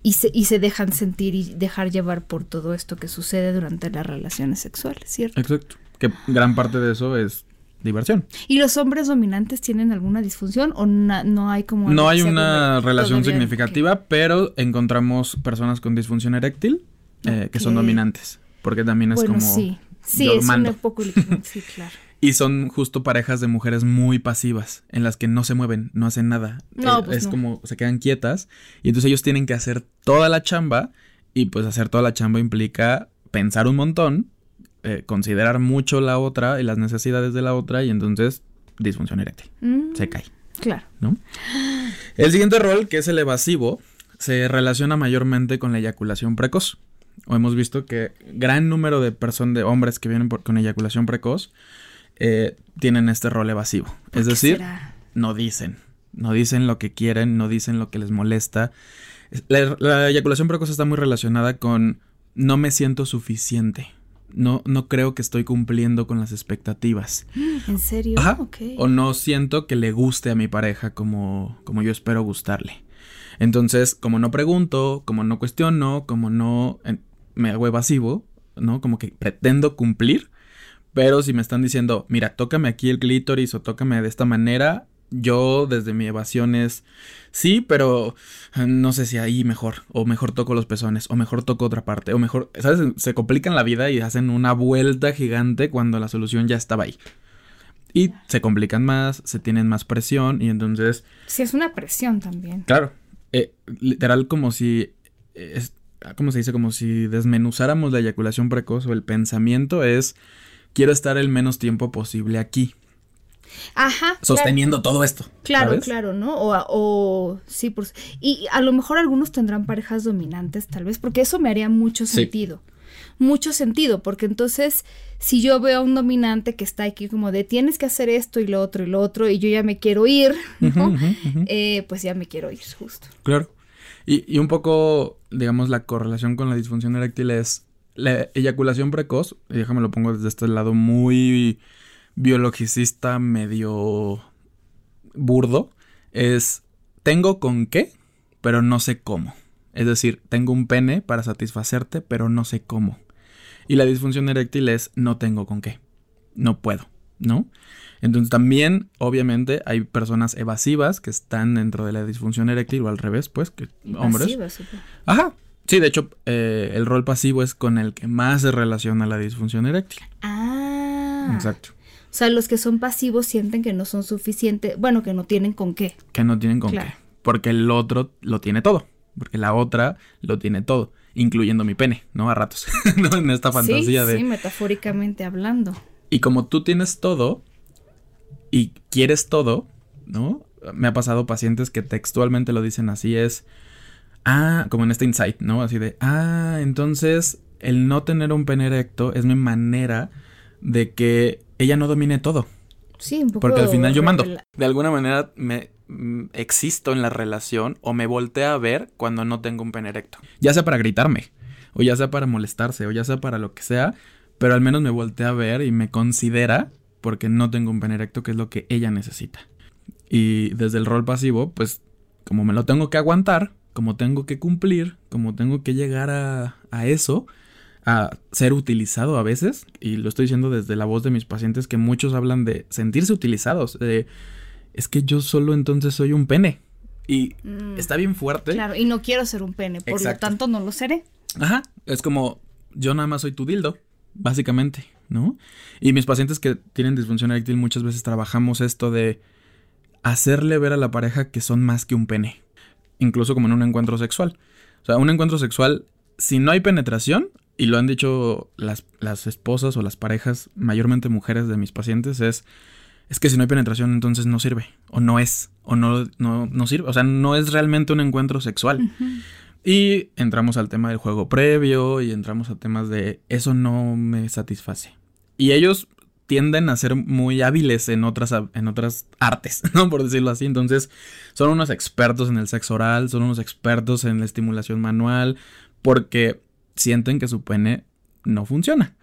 y, se, y se dejan sentir y dejar llevar por todo esto que sucede durante las relaciones sexuales, ¿cierto? Exacto. Que gran parte de eso es diversión. ¿Y los hombres dominantes tienen alguna disfunción o na- no hay como... No hay una relación todavía? significativa, pero encontramos personas con disfunción eréctil eh, que son dominantes. Porque también es Bueno, como. sí. Sí, es un. Sí, claro. Y son justo parejas de mujeres muy pasivas, en las que no se mueven, no hacen nada. No, Eh, pues es no. como se quedan quietas. Y entonces ellos tienen que hacer toda la chamba. Y pues hacer toda la chamba implica pensar un montón, eh, considerar mucho la otra y las necesidades de la otra. Y entonces disfunción eréctil. Mm, Se cae. Claro. ¿no? El siguiente rol, que es el evasivo, se relaciona mayormente con la eyaculación precoz. O hemos visto que gran número de personas, de hombres que vienen por- con eyaculación precoz, eh, tienen este rol evasivo. ¿Por Es decir, será? no dicen. No dicen lo que quieren, no dicen lo que les molesta. La, la eyaculación precoz está muy relacionada con no me siento suficiente. No, no creo que estoy cumpliendo con las expectativas. ¿En serio? Ajá. O no siento que le guste a mi pareja como, como yo espero gustarle. Entonces, como no pregunto, como no cuestiono, como no eh, me hago evasivo, ¿no? Como que pretendo cumplir. Pero si me están diciendo, mira, tócame aquí el clítoris o tócame de esta manera, yo desde mi evasión es, sí, pero eh, no sé si ahí mejor, o mejor toco los pezones, o mejor toco otra parte, o mejor, ¿sabes? Se complican la vida y hacen una vuelta gigante cuando la solución ya estaba ahí. Y se complican más, se tienen más presión y entonces... Sí, es una presión también. Claro, eh, literal como si... Es, ¿Cómo se dice? Como si desmenuzáramos la eyaculación precoz o el pensamiento es, quiero estar el menos tiempo posible aquí. Ajá. Sosteniendo todo esto. Claro, claro, ¿no? O, o sí, por, y a lo mejor algunos tendrán parejas dominantes, tal vez, porque eso me haría mucho sentido. Mucho sentido, porque entonces, si yo veo a un dominante que está aquí como de tienes que hacer esto y lo otro y lo otro, y yo ya me quiero ir, ¿no? Eh, pues ya me quiero ir, justo. Claro. Y, y un poco, digamos, la correlación con la disfunción eréctil es la eyaculación precoz, y déjame lo pongo desde este lado muy biologicista medio burdo es tengo con qué, pero no sé cómo. Es decir, tengo un pene para satisfacerte, pero no sé cómo. Y la disfunción eréctil es no tengo con qué. No puedo, ¿no? Entonces también, obviamente, hay personas evasivas que están dentro de la disfunción eréctil o al revés, pues, que hombres. Ajá. Sí, de hecho, eh, el rol pasivo es con el que más se relaciona la disfunción eréctil. Ah. Exacto. O sea, los que son pasivos sienten que no son suficientes, bueno, que no tienen con qué. Que no tienen con qué. Porque el otro lo tiene todo. Porque la otra lo tiene todo, incluyendo mi pene, ¿no? A ratos, ¿no? En esta fantasía de... Sí, metafóricamente hablando. Y como tú tienes todo y quieres todo, ¿no? Me ha pasado pacientes que textualmente lo dicen así, es... Ah, como en este insight, ¿no? Así de... Ah, entonces el no tener un pene erecto es mi manera de que ella no domine todo. Sí, un poco. Porque al final yo mando. De alguna manera me mm, existo en la relación o me voltea a ver cuando no tengo un pene erecto. Ya sea para gritarme, o ya sea para molestarse, o ya sea para lo que sea, pero al menos me voltea a ver y me considera porque no tengo un pene erecto, que es lo que ella necesita. Y desde el rol pasivo, pues como me lo tengo que aguantar, como tengo que cumplir, como tengo que llegar a, a eso, a ser utilizado a veces, y lo estoy diciendo desde la voz de mis pacientes que muchos hablan de sentirse utilizados, de es que yo solo entonces soy un pene. Y mm. está bien fuerte. Claro, y no quiero ser un pene, por lo tanto no lo seré. Ajá, es como yo nada más soy tu dildo, básicamente, ¿no? Y mis pacientes que tienen disfunción eréctil muchas veces trabajamos esto de hacerle ver a la pareja que son más que un pene, incluso como en un encuentro sexual. O sea, un encuentro sexual, si no hay penetración, y lo han dicho las, las, esposas o las parejas, mayormente mujeres de mis pacientes, es, es que si no hay penetración entonces no sirve, o no es, o no, no, sirve, o sea, no es realmente un encuentro sexual. Y entramos al tema del juego previo y entramos a temas de eso no me satisface. Y ellos tienden a ser muy hábiles en otras, en otras artes, ¿no? Por decirlo así. Entonces, son unos expertos en el sexo oral, son unos expertos en la estimulación manual, porque sienten que su pene no funciona.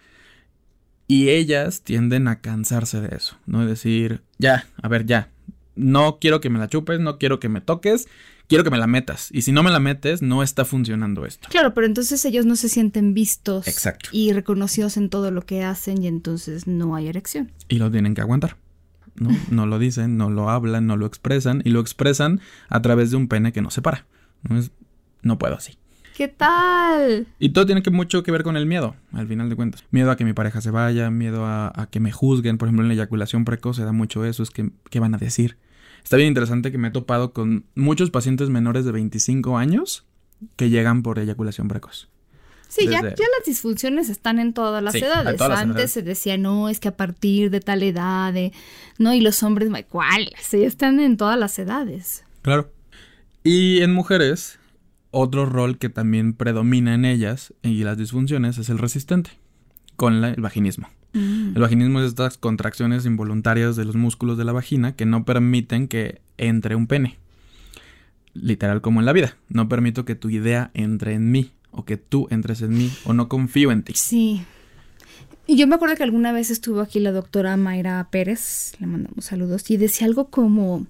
Y ellas tienden a cansarse de eso, ¿no? Es decir, ya, a ver, ya. No quiero que me la chupes, no quiero que me toques, quiero que me la metas. Y si no me la metes, no está funcionando esto. Claro, pero entonces ellos no se sienten vistos Exacto. y reconocidos en todo lo que hacen y entonces no hay erección. Y lo tienen que aguantar. ¿no? no lo dicen, no lo hablan, no lo expresan y lo expresan a través de un pene que no se para. No, es, no puedo así. ¿Qué tal? Y todo tiene que mucho que ver con el miedo, al final de cuentas. Miedo a que mi pareja se vaya, miedo a, que me juzguen. Por ejemplo, en la eyaculación precoz se da mucho eso, es que, ¿qué van a decir? Está bien interesante que me he topado con muchos pacientes menores de 25 años que llegan por eyaculación precoz. Sí, ya, ya, las disfunciones están en todas las edades. Antes se decía, no, es que a partir de tal edad, no, y los hombres, ¿cuál? Sí, están en todas las edades. Claro. Y en mujeres otro rol que también predomina en ellas y las disfunciones es el resistente, con el vaginismo. Mm. El vaginismo es estas contracciones involuntarias de los músculos de la vagina que no permiten que entre un pene. Literal como en la vida. No permito que tu idea entre en mí o que tú entres en mí o no confío en ti. Sí. Y yo me acuerdo que alguna vez estuvo aquí la doctora Mayra Pérez, le mandamos saludos, y decía algo como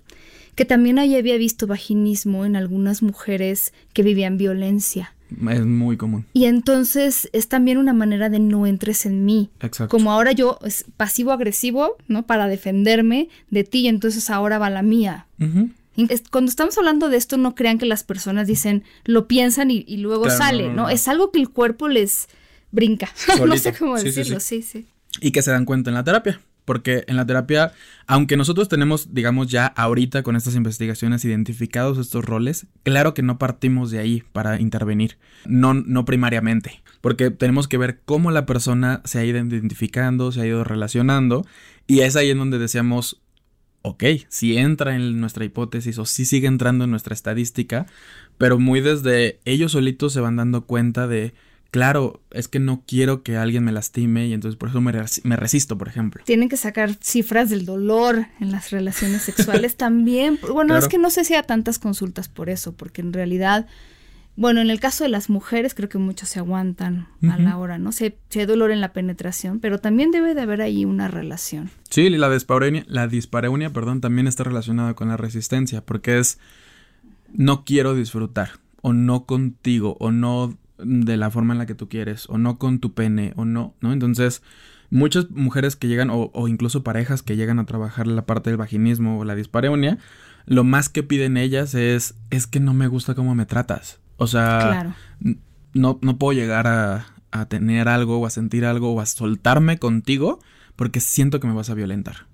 que también ahí había visto vaginismo en algunas mujeres que vivían violencia. es muy común. Y entonces es también una manera de no entres en mí. Exacto. Como ahora yo es pasivo-agresivo, ¿no? Para defenderme de ti, y entonces ahora va la mía. Cuando estamos hablando de esto, no crean que las personas dicen, lo piensan y, y luego Claro, sale, no, ¿no, no, no. Es algo que el cuerpo les brinca. no sé cómo Sí, sí, decirlo, sí, sí. y que se dan cuenta en la terapia. Porque en la terapia, aunque nosotros tenemos, digamos, ya ahorita con estas investigaciones identificados estos roles, claro que no partimos de ahí para intervenir, no, no primariamente, porque tenemos que ver cómo la persona se ha ido identificando, se ha ido relacionando, y es ahí en donde decíamos, ok, si entra en nuestra hipótesis o si sigue entrando en nuestra estadística, pero muy desde ellos solitos se van dando cuenta de, claro, es que no quiero que alguien me lastime y entonces por eso me, res- me resisto, por ejemplo. Tienen que sacar cifras del dolor en las relaciones sexuales también. Bueno, Claro. es que no sé si hay tantas consultas por eso, porque en realidad, bueno, en el caso de las mujeres creo que muchos se aguantan a la hora, ¿no? sé si hay dolor en la penetración, pero también debe de haber ahí una relación. Sí, la dispareunia, la dispareunia, perdón, también está relacionada con la resistencia, porque es no quiero disfrutar, o no contigo, o no de la forma en la que tú quieres, o no con tu pene, o no, ¿no? Entonces, muchas mujeres que llegan, o, o incluso parejas que llegan a trabajar la parte del vaginismo o la dispareunia, lo más que piden ellas es, es que no me gusta cómo me tratas. O sea, claro. no, no puedo llegar a, a tener algo o a sentir algo o a soltarme contigo porque siento que me vas a violentar.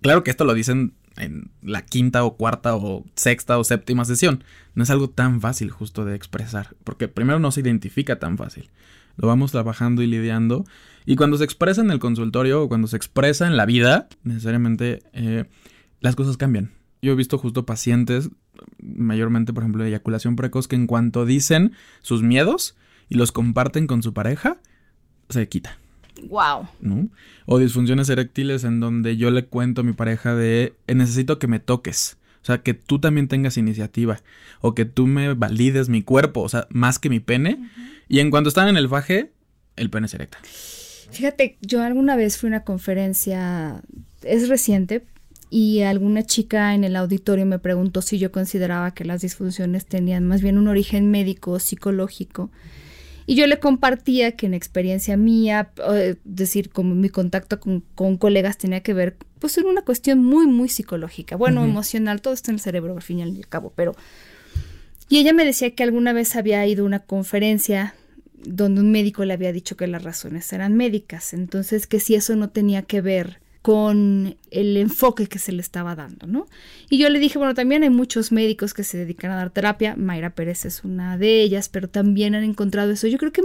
Claro que esto lo dicen en la quinta o cuarta o sexta o séptima sesión. No es algo tan fácil justo de expresar, porque primero no se identifica tan fácil. Lo vamos trabajando y lidiando. Y cuando se expresa en el consultorio o cuando se expresa en la vida, necesariamente eh, las cosas cambian. Yo he visto justo pacientes, mayormente por ejemplo de eyaculación precoz, que en cuanto dicen sus miedos y los comparten con su pareja, se quita. Wow. ¿no? O disfunciones eréctiles en donde yo le cuento a mi pareja de "Eh, necesito que me toques. O sea, que tú también tengas iniciativa. O que tú me valides mi cuerpo. O sea, más que mi pene. Y en cuanto están en el faje, el pene se erecta. Fíjate, yo alguna vez fui a una conferencia, es reciente, y alguna chica en el auditorio me preguntó si yo consideraba que las disfunciones tenían más bien un origen médico o psicológico. Y yo le compartía que en experiencia mía, eh, es decir, como mi contacto con, con colegas tenía que ver, pues en una cuestión muy, muy psicológica, bueno, emocional, todo está en el cerebro al fin y al cabo, pero... Y ella me decía que alguna vez había ido a una conferencia donde un médico le había dicho que las razones eran médicas, entonces que si eso no tenía que ver con el enfoque que se le estaba dando, ¿no? Y yo le dije, bueno, también hay muchos médicos que se dedican a dar terapia, Mayra Pérez es una de ellas, pero también han encontrado eso. Yo creo que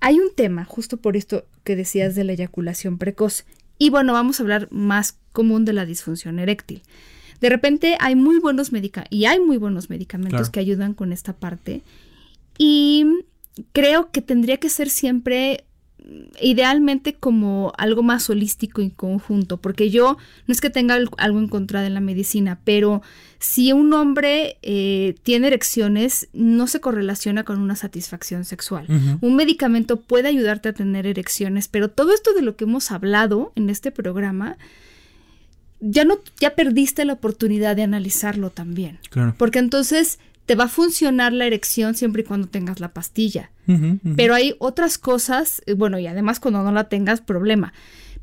hay un tema, justo por esto que decías de la eyaculación precoz, y bueno, vamos a hablar más común de la disfunción eréctil. De repente hay muy buenos medicamentos, y hay muy buenos medicamentos Claro. que ayudan con esta parte, y creo que tendría que ser siempre idealmente como algo más holístico y conjunto, porque yo no es que tenga al- algo en contra de la medicina, pero si un hombre eh, tiene erecciones, no se correlaciona con una satisfacción sexual. Un medicamento puede ayudarte a tener erecciones, pero todo esto de lo que hemos hablado en este programa, ya no, ya perdiste la oportunidad de analizarlo también. Claro. Porque entonces te va a funcionar la erección siempre y cuando tengas la pastilla. Pero hay otras cosas, eh, bueno, y además cuando no la tengas, problema.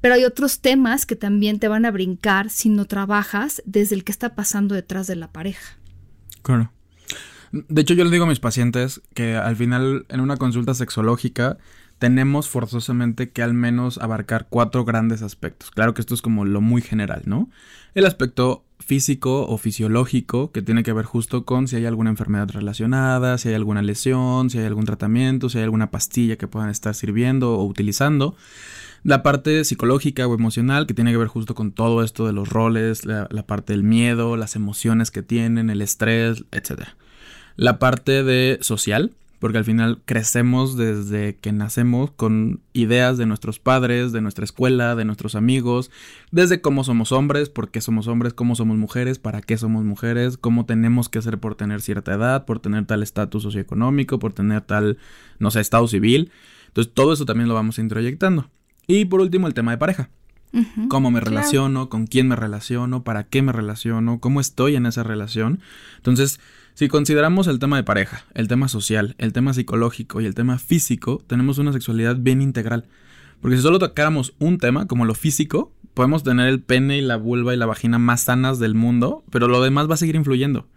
Pero hay otros temas que también te van a brincar si no trabajas desde el que está pasando detrás de la pareja. Claro. De hecho, yo les digo a mis pacientes que al final, en una consulta sexológica, tenemos forzosamente que al menos abarcar cuatro grandes aspectos. Claro que esto es como lo muy general, ¿no? El aspecto físico o fisiológico, que tiene que ver justo con si hay alguna enfermedad relacionada, si hay alguna lesión, si hay algún tratamiento, si hay alguna pastilla que puedan estar sirviendo o utilizando. La parte psicológica o emocional, que tiene que ver justo con todo esto de los roles, la, la parte del miedo, las emociones que tienen, el estrés, etc. La parte de social, porque al final crecemos desde que nacemos con ideas de nuestros padres, de nuestra escuela, de nuestros amigos, desde cómo somos hombres, por qué somos hombres, cómo somos mujeres, para qué somos mujeres, cómo tenemos que hacer por tener cierta edad, por tener tal estatus socioeconómico, por tener tal, no sé, estado civil. Entonces todo eso también lo vamos introyectando. Y por último el tema de pareja. cómo me relaciono, con quién me relaciono, para qué me relaciono, cómo estoy en esa relación. Entonces, si consideramos el tema de pareja, el tema social, el tema psicológico y el tema físico, tenemos una sexualidad bien integral. Porque si solo tocáramos un tema, como lo físico, podemos tener el pene y la vulva y la vagina más sanas del mundo, pero lo demás va a seguir influyendo.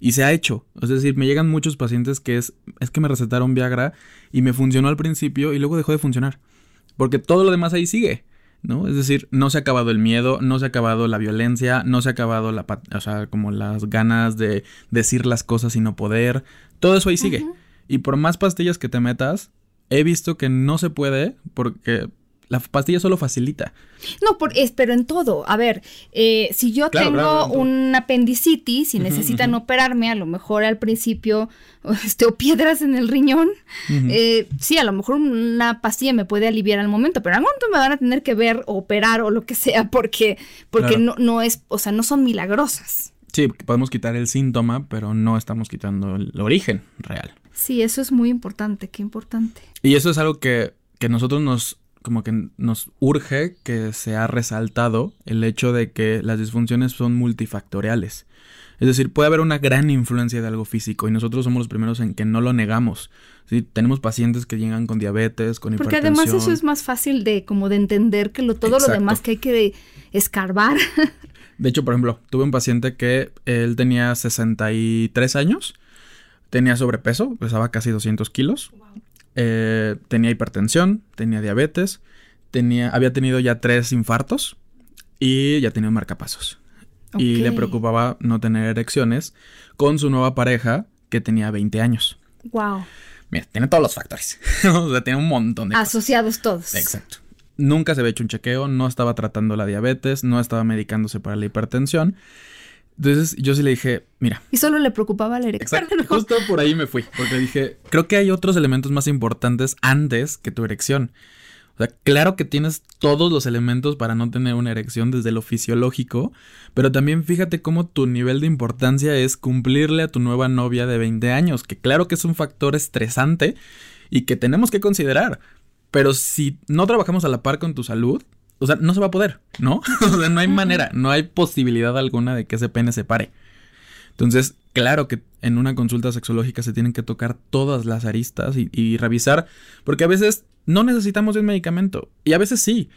Y se ha hecho. Es decir, me llegan muchos pacientes que es, es que me recetaron Viagra y me funcionó al principio y luego dejó de funcionar. Porque todo lo demás ahí sigue. ¿No? Es decir, no se ha acabado el miedo, no se ha acabado la violencia, no se ha acabado la, o sea, como las ganas de decir las cosas y no poder. Todo eso ahí sigue. Y por más pastillas que te metas, he visto que no se puede porque la pastilla solo facilita. No, por, es, pero en todo. A ver, eh, si yo tengo un apendicitis y necesitan operarme, a lo mejor al principio, este, o piedras en el riñón, eh, sí, a lo mejor una pastilla me puede aliviar al momento, pero algún momento me van a tener que ver o operar o lo que sea, porque, porque no, no es, o sea, no son milagrosas. Sí, podemos quitar el síntoma, pero no estamos quitando el origen real. Sí, eso es muy importante, qué importante. Y eso es algo que, que nosotros nos como que nos urge que se ha resaltado el hecho de que las disfunciones son multifactoriales. Es decir, puede haber una gran influencia de algo físico y nosotros somos los primeros en que no lo negamos. ¿sí? Tenemos pacientes que llegan con diabetes, con Porque además eso es más fácil de como de entender que lo, todo lo demás que hay que escarbar. De hecho, por ejemplo, tuve un paciente que él tenía 63 años, tenía sobrepeso, pesaba casi 200 kilos. Eh, tenía hipertensión, tenía diabetes, tenía, había tenido ya tres infartos y ya tenía marcapasos. Y le preocupaba no tener erecciones con su nueva pareja que tenía 20 años. Wow. Mira, tiene todos los factores. o sea, tiene un montón de Asociados todos. Exacto. Nunca se había hecho un chequeo, no estaba tratando la diabetes, no estaba medicándose para la hipertensión. Entonces yo sí le dije, mira. Y solo le preocupaba la erección. Exacto, justo por ahí me fui, porque dije, creo que hay otros elementos más importantes antes que tu erección. O sea, claro que tienes todos los elementos para no tener una erección desde lo fisiológico, pero también fíjate cómo tu nivel de importancia es cumplirle a tu nueva novia de 20 años, que claro que es un factor estresante y que tenemos que considerar. Pero si no trabajamos a la par con tu salud, o sea, no se va a poder, ¿no? o sea, no hay manera, no hay posibilidad alguna de que ese pene se pare. Entonces, claro que en una consulta sexológica se tienen que tocar todas las aristas y, revisar, porque a veces no necesitamos un medicamento, y a veces sí,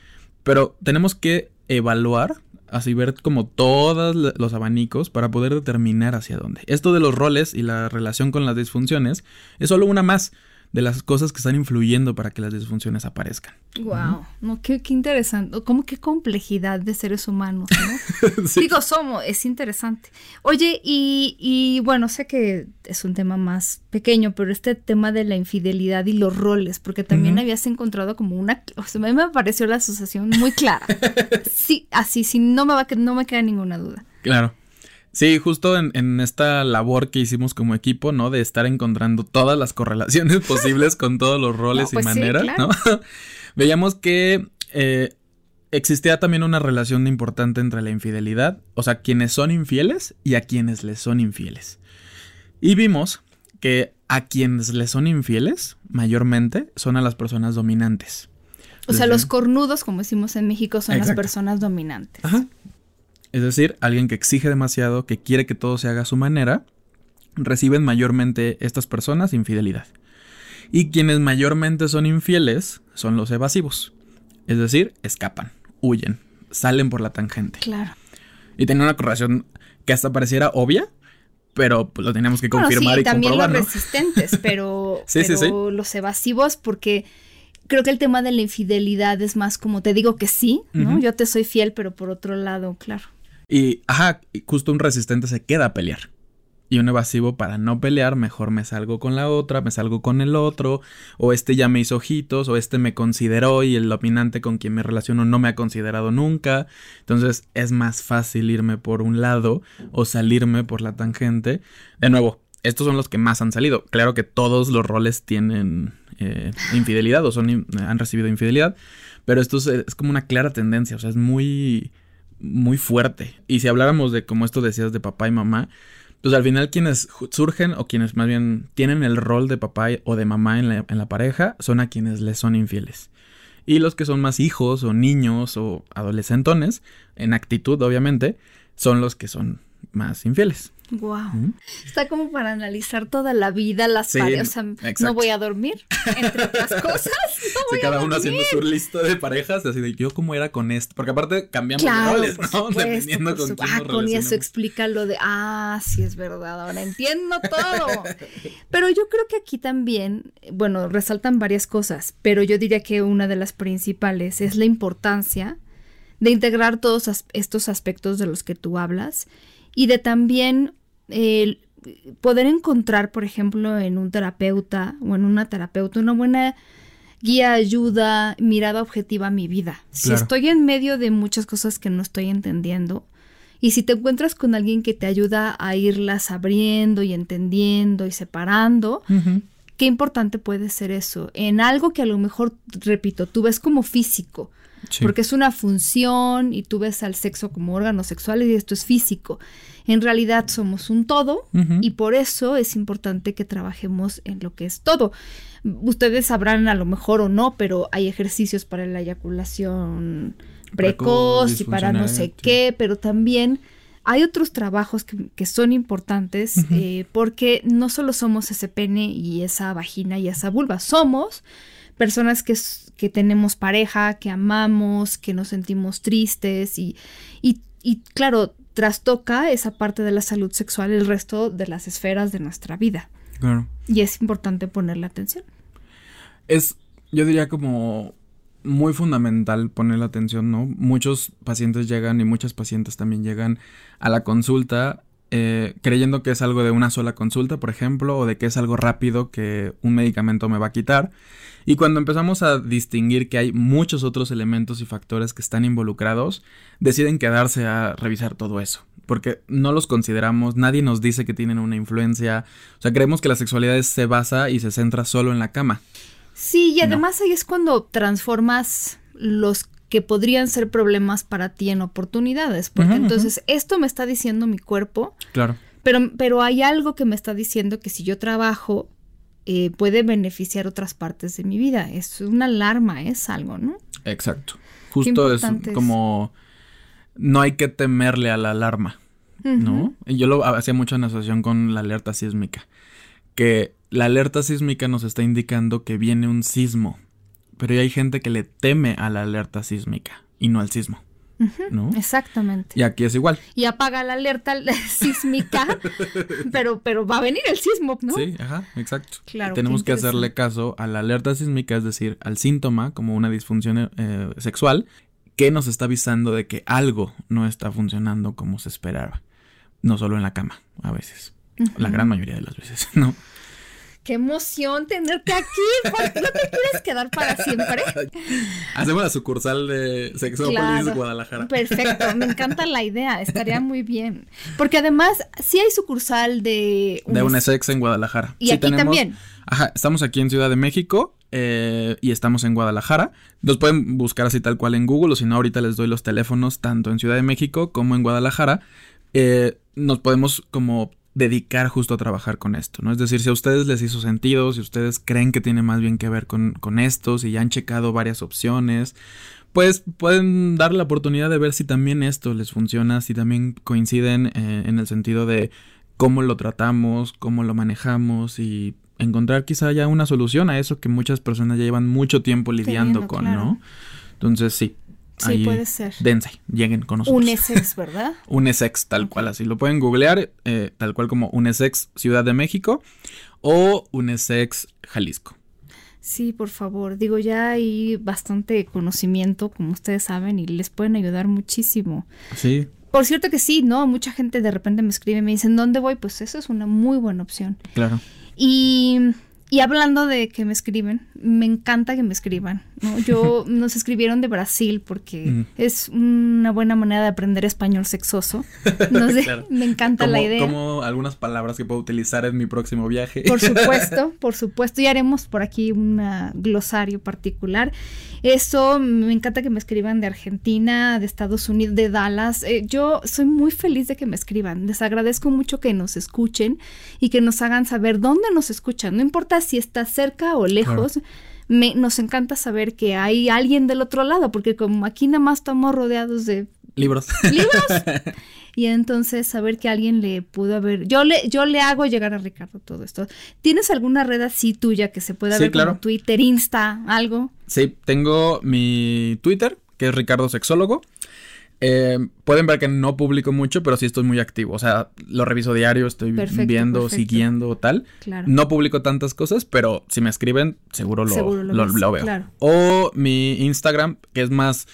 pero tenemos que evaluar, así ver como todos los abanicos para poder determinar hacia dónde. Esto de los roles y la relación con las disfunciones es solo una más de las cosas que están influyendo para que las disfunciones aparezcan. Wow, no, qué, interesante, como qué complejidad de seres humanos, ¿no? Digo, somos, es interesante. Oye, y, y, bueno, sé que es un tema más pequeño, pero este tema de la infidelidad y los roles, porque también habías encontrado como una, o sea, a mí me pareció la asociación muy clara. sí, así, sí, no me va, no me queda ninguna duda. Claro. Sí, justo en, esta labor que hicimos como equipo, ¿no? De estar encontrando todas las correlaciones posibles con todos los roles y pues maneras, ¿no? Veíamos que eh, existía también una relación importante entre la infidelidad, o sea, quienes son infieles y a quienes les son infieles. Y vimos que a quienes les son infieles, mayormente, son a las personas dominantes. O sea, los cornudos, como decimos en México, son las personas dominantes. Ajá. Es decir, alguien que exige demasiado, que quiere que todo se haga a su manera, reciben mayormente estas personas infidelidad. Y quienes mayormente son infieles son los evasivos. Es decir, escapan, huyen, salen por la tangente. Claro. Y tiene una correlación que hasta pareciera obvia, pero pues, lo teníamos que confirmar y también los resistentes, pero, los evasivos porque creo que el tema de la infidelidad es más como te digo que sí, ¿no? Yo te soy fiel, pero por otro lado, claro. Y, ajá, justo un resistente se queda a pelear. Y un evasivo para no pelear, mejor me salgo con la otra, me salgo con el otro, o este ya me hizo ojitos, o este me consideró y el dominante con quien me relaciono no me ha considerado nunca. Entonces es más fácil irme por un lado o salirme por la tangente. De nuevo, estos son los que más han salido. Claro que todos los roles tienen eh, infidelidad o son, han recibido infidelidad, pero esto es como una clara tendencia, o sea, es muy muy fuerte. Y si habláramos de, como esto decías, de papá y mamá, pues al final quienes surgen o quienes más bien tienen el rol de papá o de mamá en la, pareja son a quienes les son infieles. Y los que son más hijos o niños o adolescentones, en actitud obviamente, son los que son más infieles. Wow. Está como para analizar toda la vida, las parejas. no voy a dormir, entre otras cosas. No cada uno haciendo su lista de parejas, así de yo cómo era con esto. Porque aparte cambiamos de roles, ¿no? Dependiendo con quién ah, con eso explica lo de, ah, sí es verdad, ahora entiendo todo. pero yo creo que aquí también, bueno, resaltan varias cosas, pero yo diría que una de las principales es la importancia de integrar todos estos aspectos de los que tú hablas y de también poder encontrar, por ejemplo, en un terapeuta o en una terapeuta una buena guía, ayuda, mirada objetiva a mi vida. Si estoy en medio de muchas cosas que no estoy entendiendo y si te encuentras con alguien que te ayuda a irlas abriendo y entendiendo y separando, qué importante puede ser eso en algo que a lo mejor, repito, tú ves como físico. Porque es una función y tú ves al sexo como órgano sexual y esto es físico. En realidad somos un todo y por eso es importante que trabajemos en lo que es todo. Ustedes sabrán a lo mejor o no, pero hay ejercicios para la eyaculación precoz, y para no sé qué, pero también hay otros trabajos que, son importantes eh, porque no solo somos ese pene y esa vagina y esa vulva, somos personas que, que tenemos pareja, que amamos, que nos sentimos tristes y, y, y claro, trastoca esa parte de la salud sexual el resto de las esferas de nuestra vida. Claro. Y es importante ponerle atención. Es, yo diría como muy fundamental ponerle atención, ¿no? Muchos pacientes llegan y muchas pacientes también llegan a la consulta eh, creyendo que es algo de una sola consulta, por ejemplo, o de que es algo rápido que un medicamento me va a quitar. Y cuando empezamos a distinguir que hay muchos otros elementos y factores que están involucrados, deciden quedarse a revisar todo eso. Porque no los consideramos, nadie nos dice que tienen una influencia. O sea, creemos que la sexualidad se basa y se centra solo en la cama. Sí, y además ahí es cuando transformas los que podrían ser problemas para ti en oportunidades, porque entonces esto me está diciendo mi cuerpo. Claro. Pero, pero hay algo que me está diciendo que si yo trabajo eh, puede beneficiar otras partes de mi vida. Es una alarma, es algo, ¿no? Exacto. Justo es como no hay que temerle a la alarma, ¿no? Y yo lo hacía mucho en asociación con la alerta sísmica, que la alerta sísmica nos está indicando que viene un sismo, pero hay gente que le teme a la alerta sísmica y no al sismo. ¿no? Exactamente. Y aquí es igual. Y apaga la alerta sísmica, pero, pero va a venir el sismo, ¿no? Sí, ajá, exacto. Claro. tenemos que hacerle caso a la alerta sísmica, es decir, al síntoma como una disfunción eh, sexual, que nos está avisando de que algo no está funcionando como se esperaba. No solo en la cama, a veces. La gran mayoría de las veces, ¿no? Qué emoción tenerte aquí. ¿No te quieres quedar para siempre? Hacemos la sucursal de Sexópolis Guadalajara. Perfecto, me encanta la idea, estaría muy bien. Porque además, sí hay sucursal de... De Unesex en Guadalajara. Y aquí también. Ajá, estamos aquí en Ciudad de México eh, y estamos en Guadalajara. Nos pueden buscar así tal cual en Google o si no, ahorita les doy los teléfonos tanto en Ciudad de México como en Guadalajara. Eh, nos podemos como dedicar justo a trabajar con esto, ¿no? Es decir, si a ustedes les hizo sentido, si ustedes creen que tiene más bien que ver con, con esto, si ya han checado varias opciones, pues pueden darle la oportunidad de ver si también esto les funciona, si también coinciden eh, en el sentido de cómo lo tratamos, cómo lo manejamos y encontrar quizá ya una solución a eso que muchas personas ya llevan mucho tiempo lidiando con, ¿no? Entonces sí, Sí, puede ser. Dense, lleguen con nosotros. Unesex, ¿verdad? Unesex, tal cual, así lo pueden googlear, eh, tal cual como Unesex Ciudad de México o Unesex Jalisco. Sí, por favor. Digo, ya hay bastante conocimiento, como ustedes saben, y les pueden ayudar muchísimo. Sí. Por cierto que sí, ¿no? Mucha gente de repente me escribe y me dicen, ¿dónde voy? Pues eso es una muy buena opción. Claro. Y y hablando de que me escriben, me encanta que me escriban. ¿no? Yo nos escribieron de Brasil porque mm. es una buena manera de aprender español sexoso. No sé, me encanta la idea. Como algunas palabras que puedo utilizar en mi próximo viaje. Por supuesto, por supuesto. Y haremos por aquí un glosario particular. Eso, me encanta que me escriban de Argentina, de Estados Unidos, de Dallas. Eh, yo soy muy feliz de que me escriban. Les agradezco mucho que nos escuchen y que nos hagan saber dónde nos escuchan. No importa si está cerca o lejos. me, nos encanta saber que hay alguien del otro lado, porque como aquí nada más estamos rodeados de Libros. libros. y entonces saber que alguien le pudo haber. Yo le, yo le hago llegar a Ricardo todo esto. ¿Tienes alguna red así tuya que se pueda Sí, ver claro. como Twitter, Insta, algo? Sí, tengo mi Twitter, que es Ricardo Sexólogo. Eh, pueden ver que no publico mucho, pero sí estoy muy activo. O sea, lo reviso diario, estoy Perfecto, viendo, perfecto. siguiendo, tal. Claro. No publico tantas cosas, pero si me escriben, seguro lo, Seguro lo lo- lo veo. claro. O mi Instagram, que es más.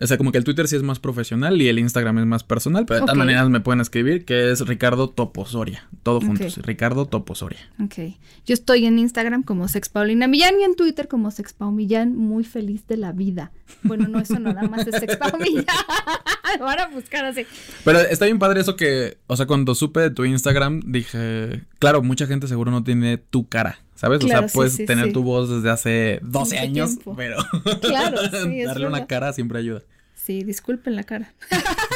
O sea, como que el Twitter sí es más profesional y el Instagram es más personal, pero de todas Ok. maneras me pueden escribir, que es Ricardo Toposoria. Todo juntos. Ricardo Toposoria. Ok. Yo estoy en Instagram como Sex Paulina Millán y en Twitter como Sex Pau Millán, muy feliz de la vida. Bueno, no, eso nada más es Sex Pau Millán. Van a buscar así. Pero está bien padre eso que, o sea, cuando supe de tu Instagram, dije, claro, mucha gente seguro no tiene tu cara, ¿sabes? o sea, puedes sí, tener sí. tu voz desde hace 12 Mucho años, tiempo. pero Claro, darle una cara siempre ayuda. Sí, disculpen la cara.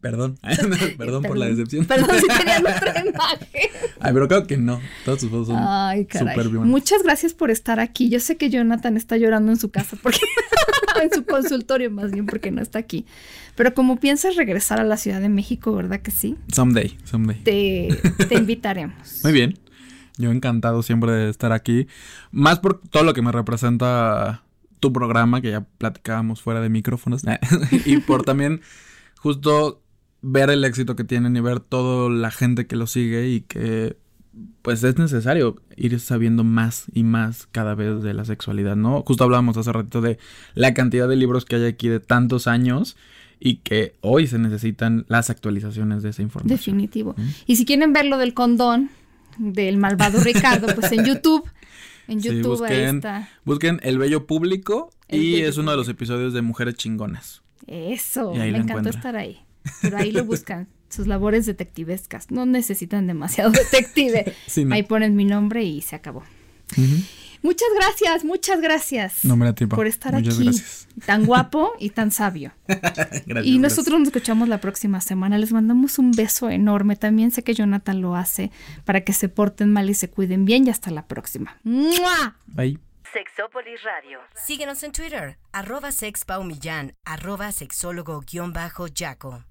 Perdón, perdón por la decepción. Perdón si tenían otra imagen. Ay, pero creo que no, todas tus fotos son Ay, caray. Muchas gracias por estar aquí. Yo sé que Jonathan está llorando en su casa porque en su consultorio más bien porque no está aquí. Pero como piensas regresar a la Ciudad de México, ¿verdad que sí? Someday, someday. Te, te invitaremos. Muy bien. Yo encantado siempre de estar aquí. Más por todo lo que me representa tu programa, que ya platicábamos fuera de micrófonos. y por también justo ver el éxito que tienen y ver toda la gente que lo sigue y que pues es necesario ir sabiendo más y más cada vez de la sexualidad, ¿no? Justo hablábamos hace ratito de la cantidad de libros que hay aquí de tantos años y que hoy se necesitan las actualizaciones de esa información. Definitivo. Y si quieren ver lo del condón del malvado Ricardo, pues en YouTube. En Sí, YouTube ahí busquen, está. busquen El Bello Público El y Bello es uno de los episodios de Mujeres Chingonas. Eso, me encantó estar ahí. Pero ahí lo buscan. Sus labores detectivescas. No necesitan demasiado detective. Sí, no. Ahí ponen mi nombre y se acabó. Ujú. Muchas gracias, muchas gracias. No, Pa. por estar Muchas aquí. gracias. Tan guapo y tan sabio. Gracias, y nosotros nos escuchamos la próxima semana. Les mandamos un beso enorme. También sé que Jonathan lo hace para que se porten mal y se cuiden bien. Y hasta la próxima. ¡Mua! Bye. Sexópolis Radio. Síguenos en Twitter, arroba sexpaumillán, arroba sexólogo-yaco.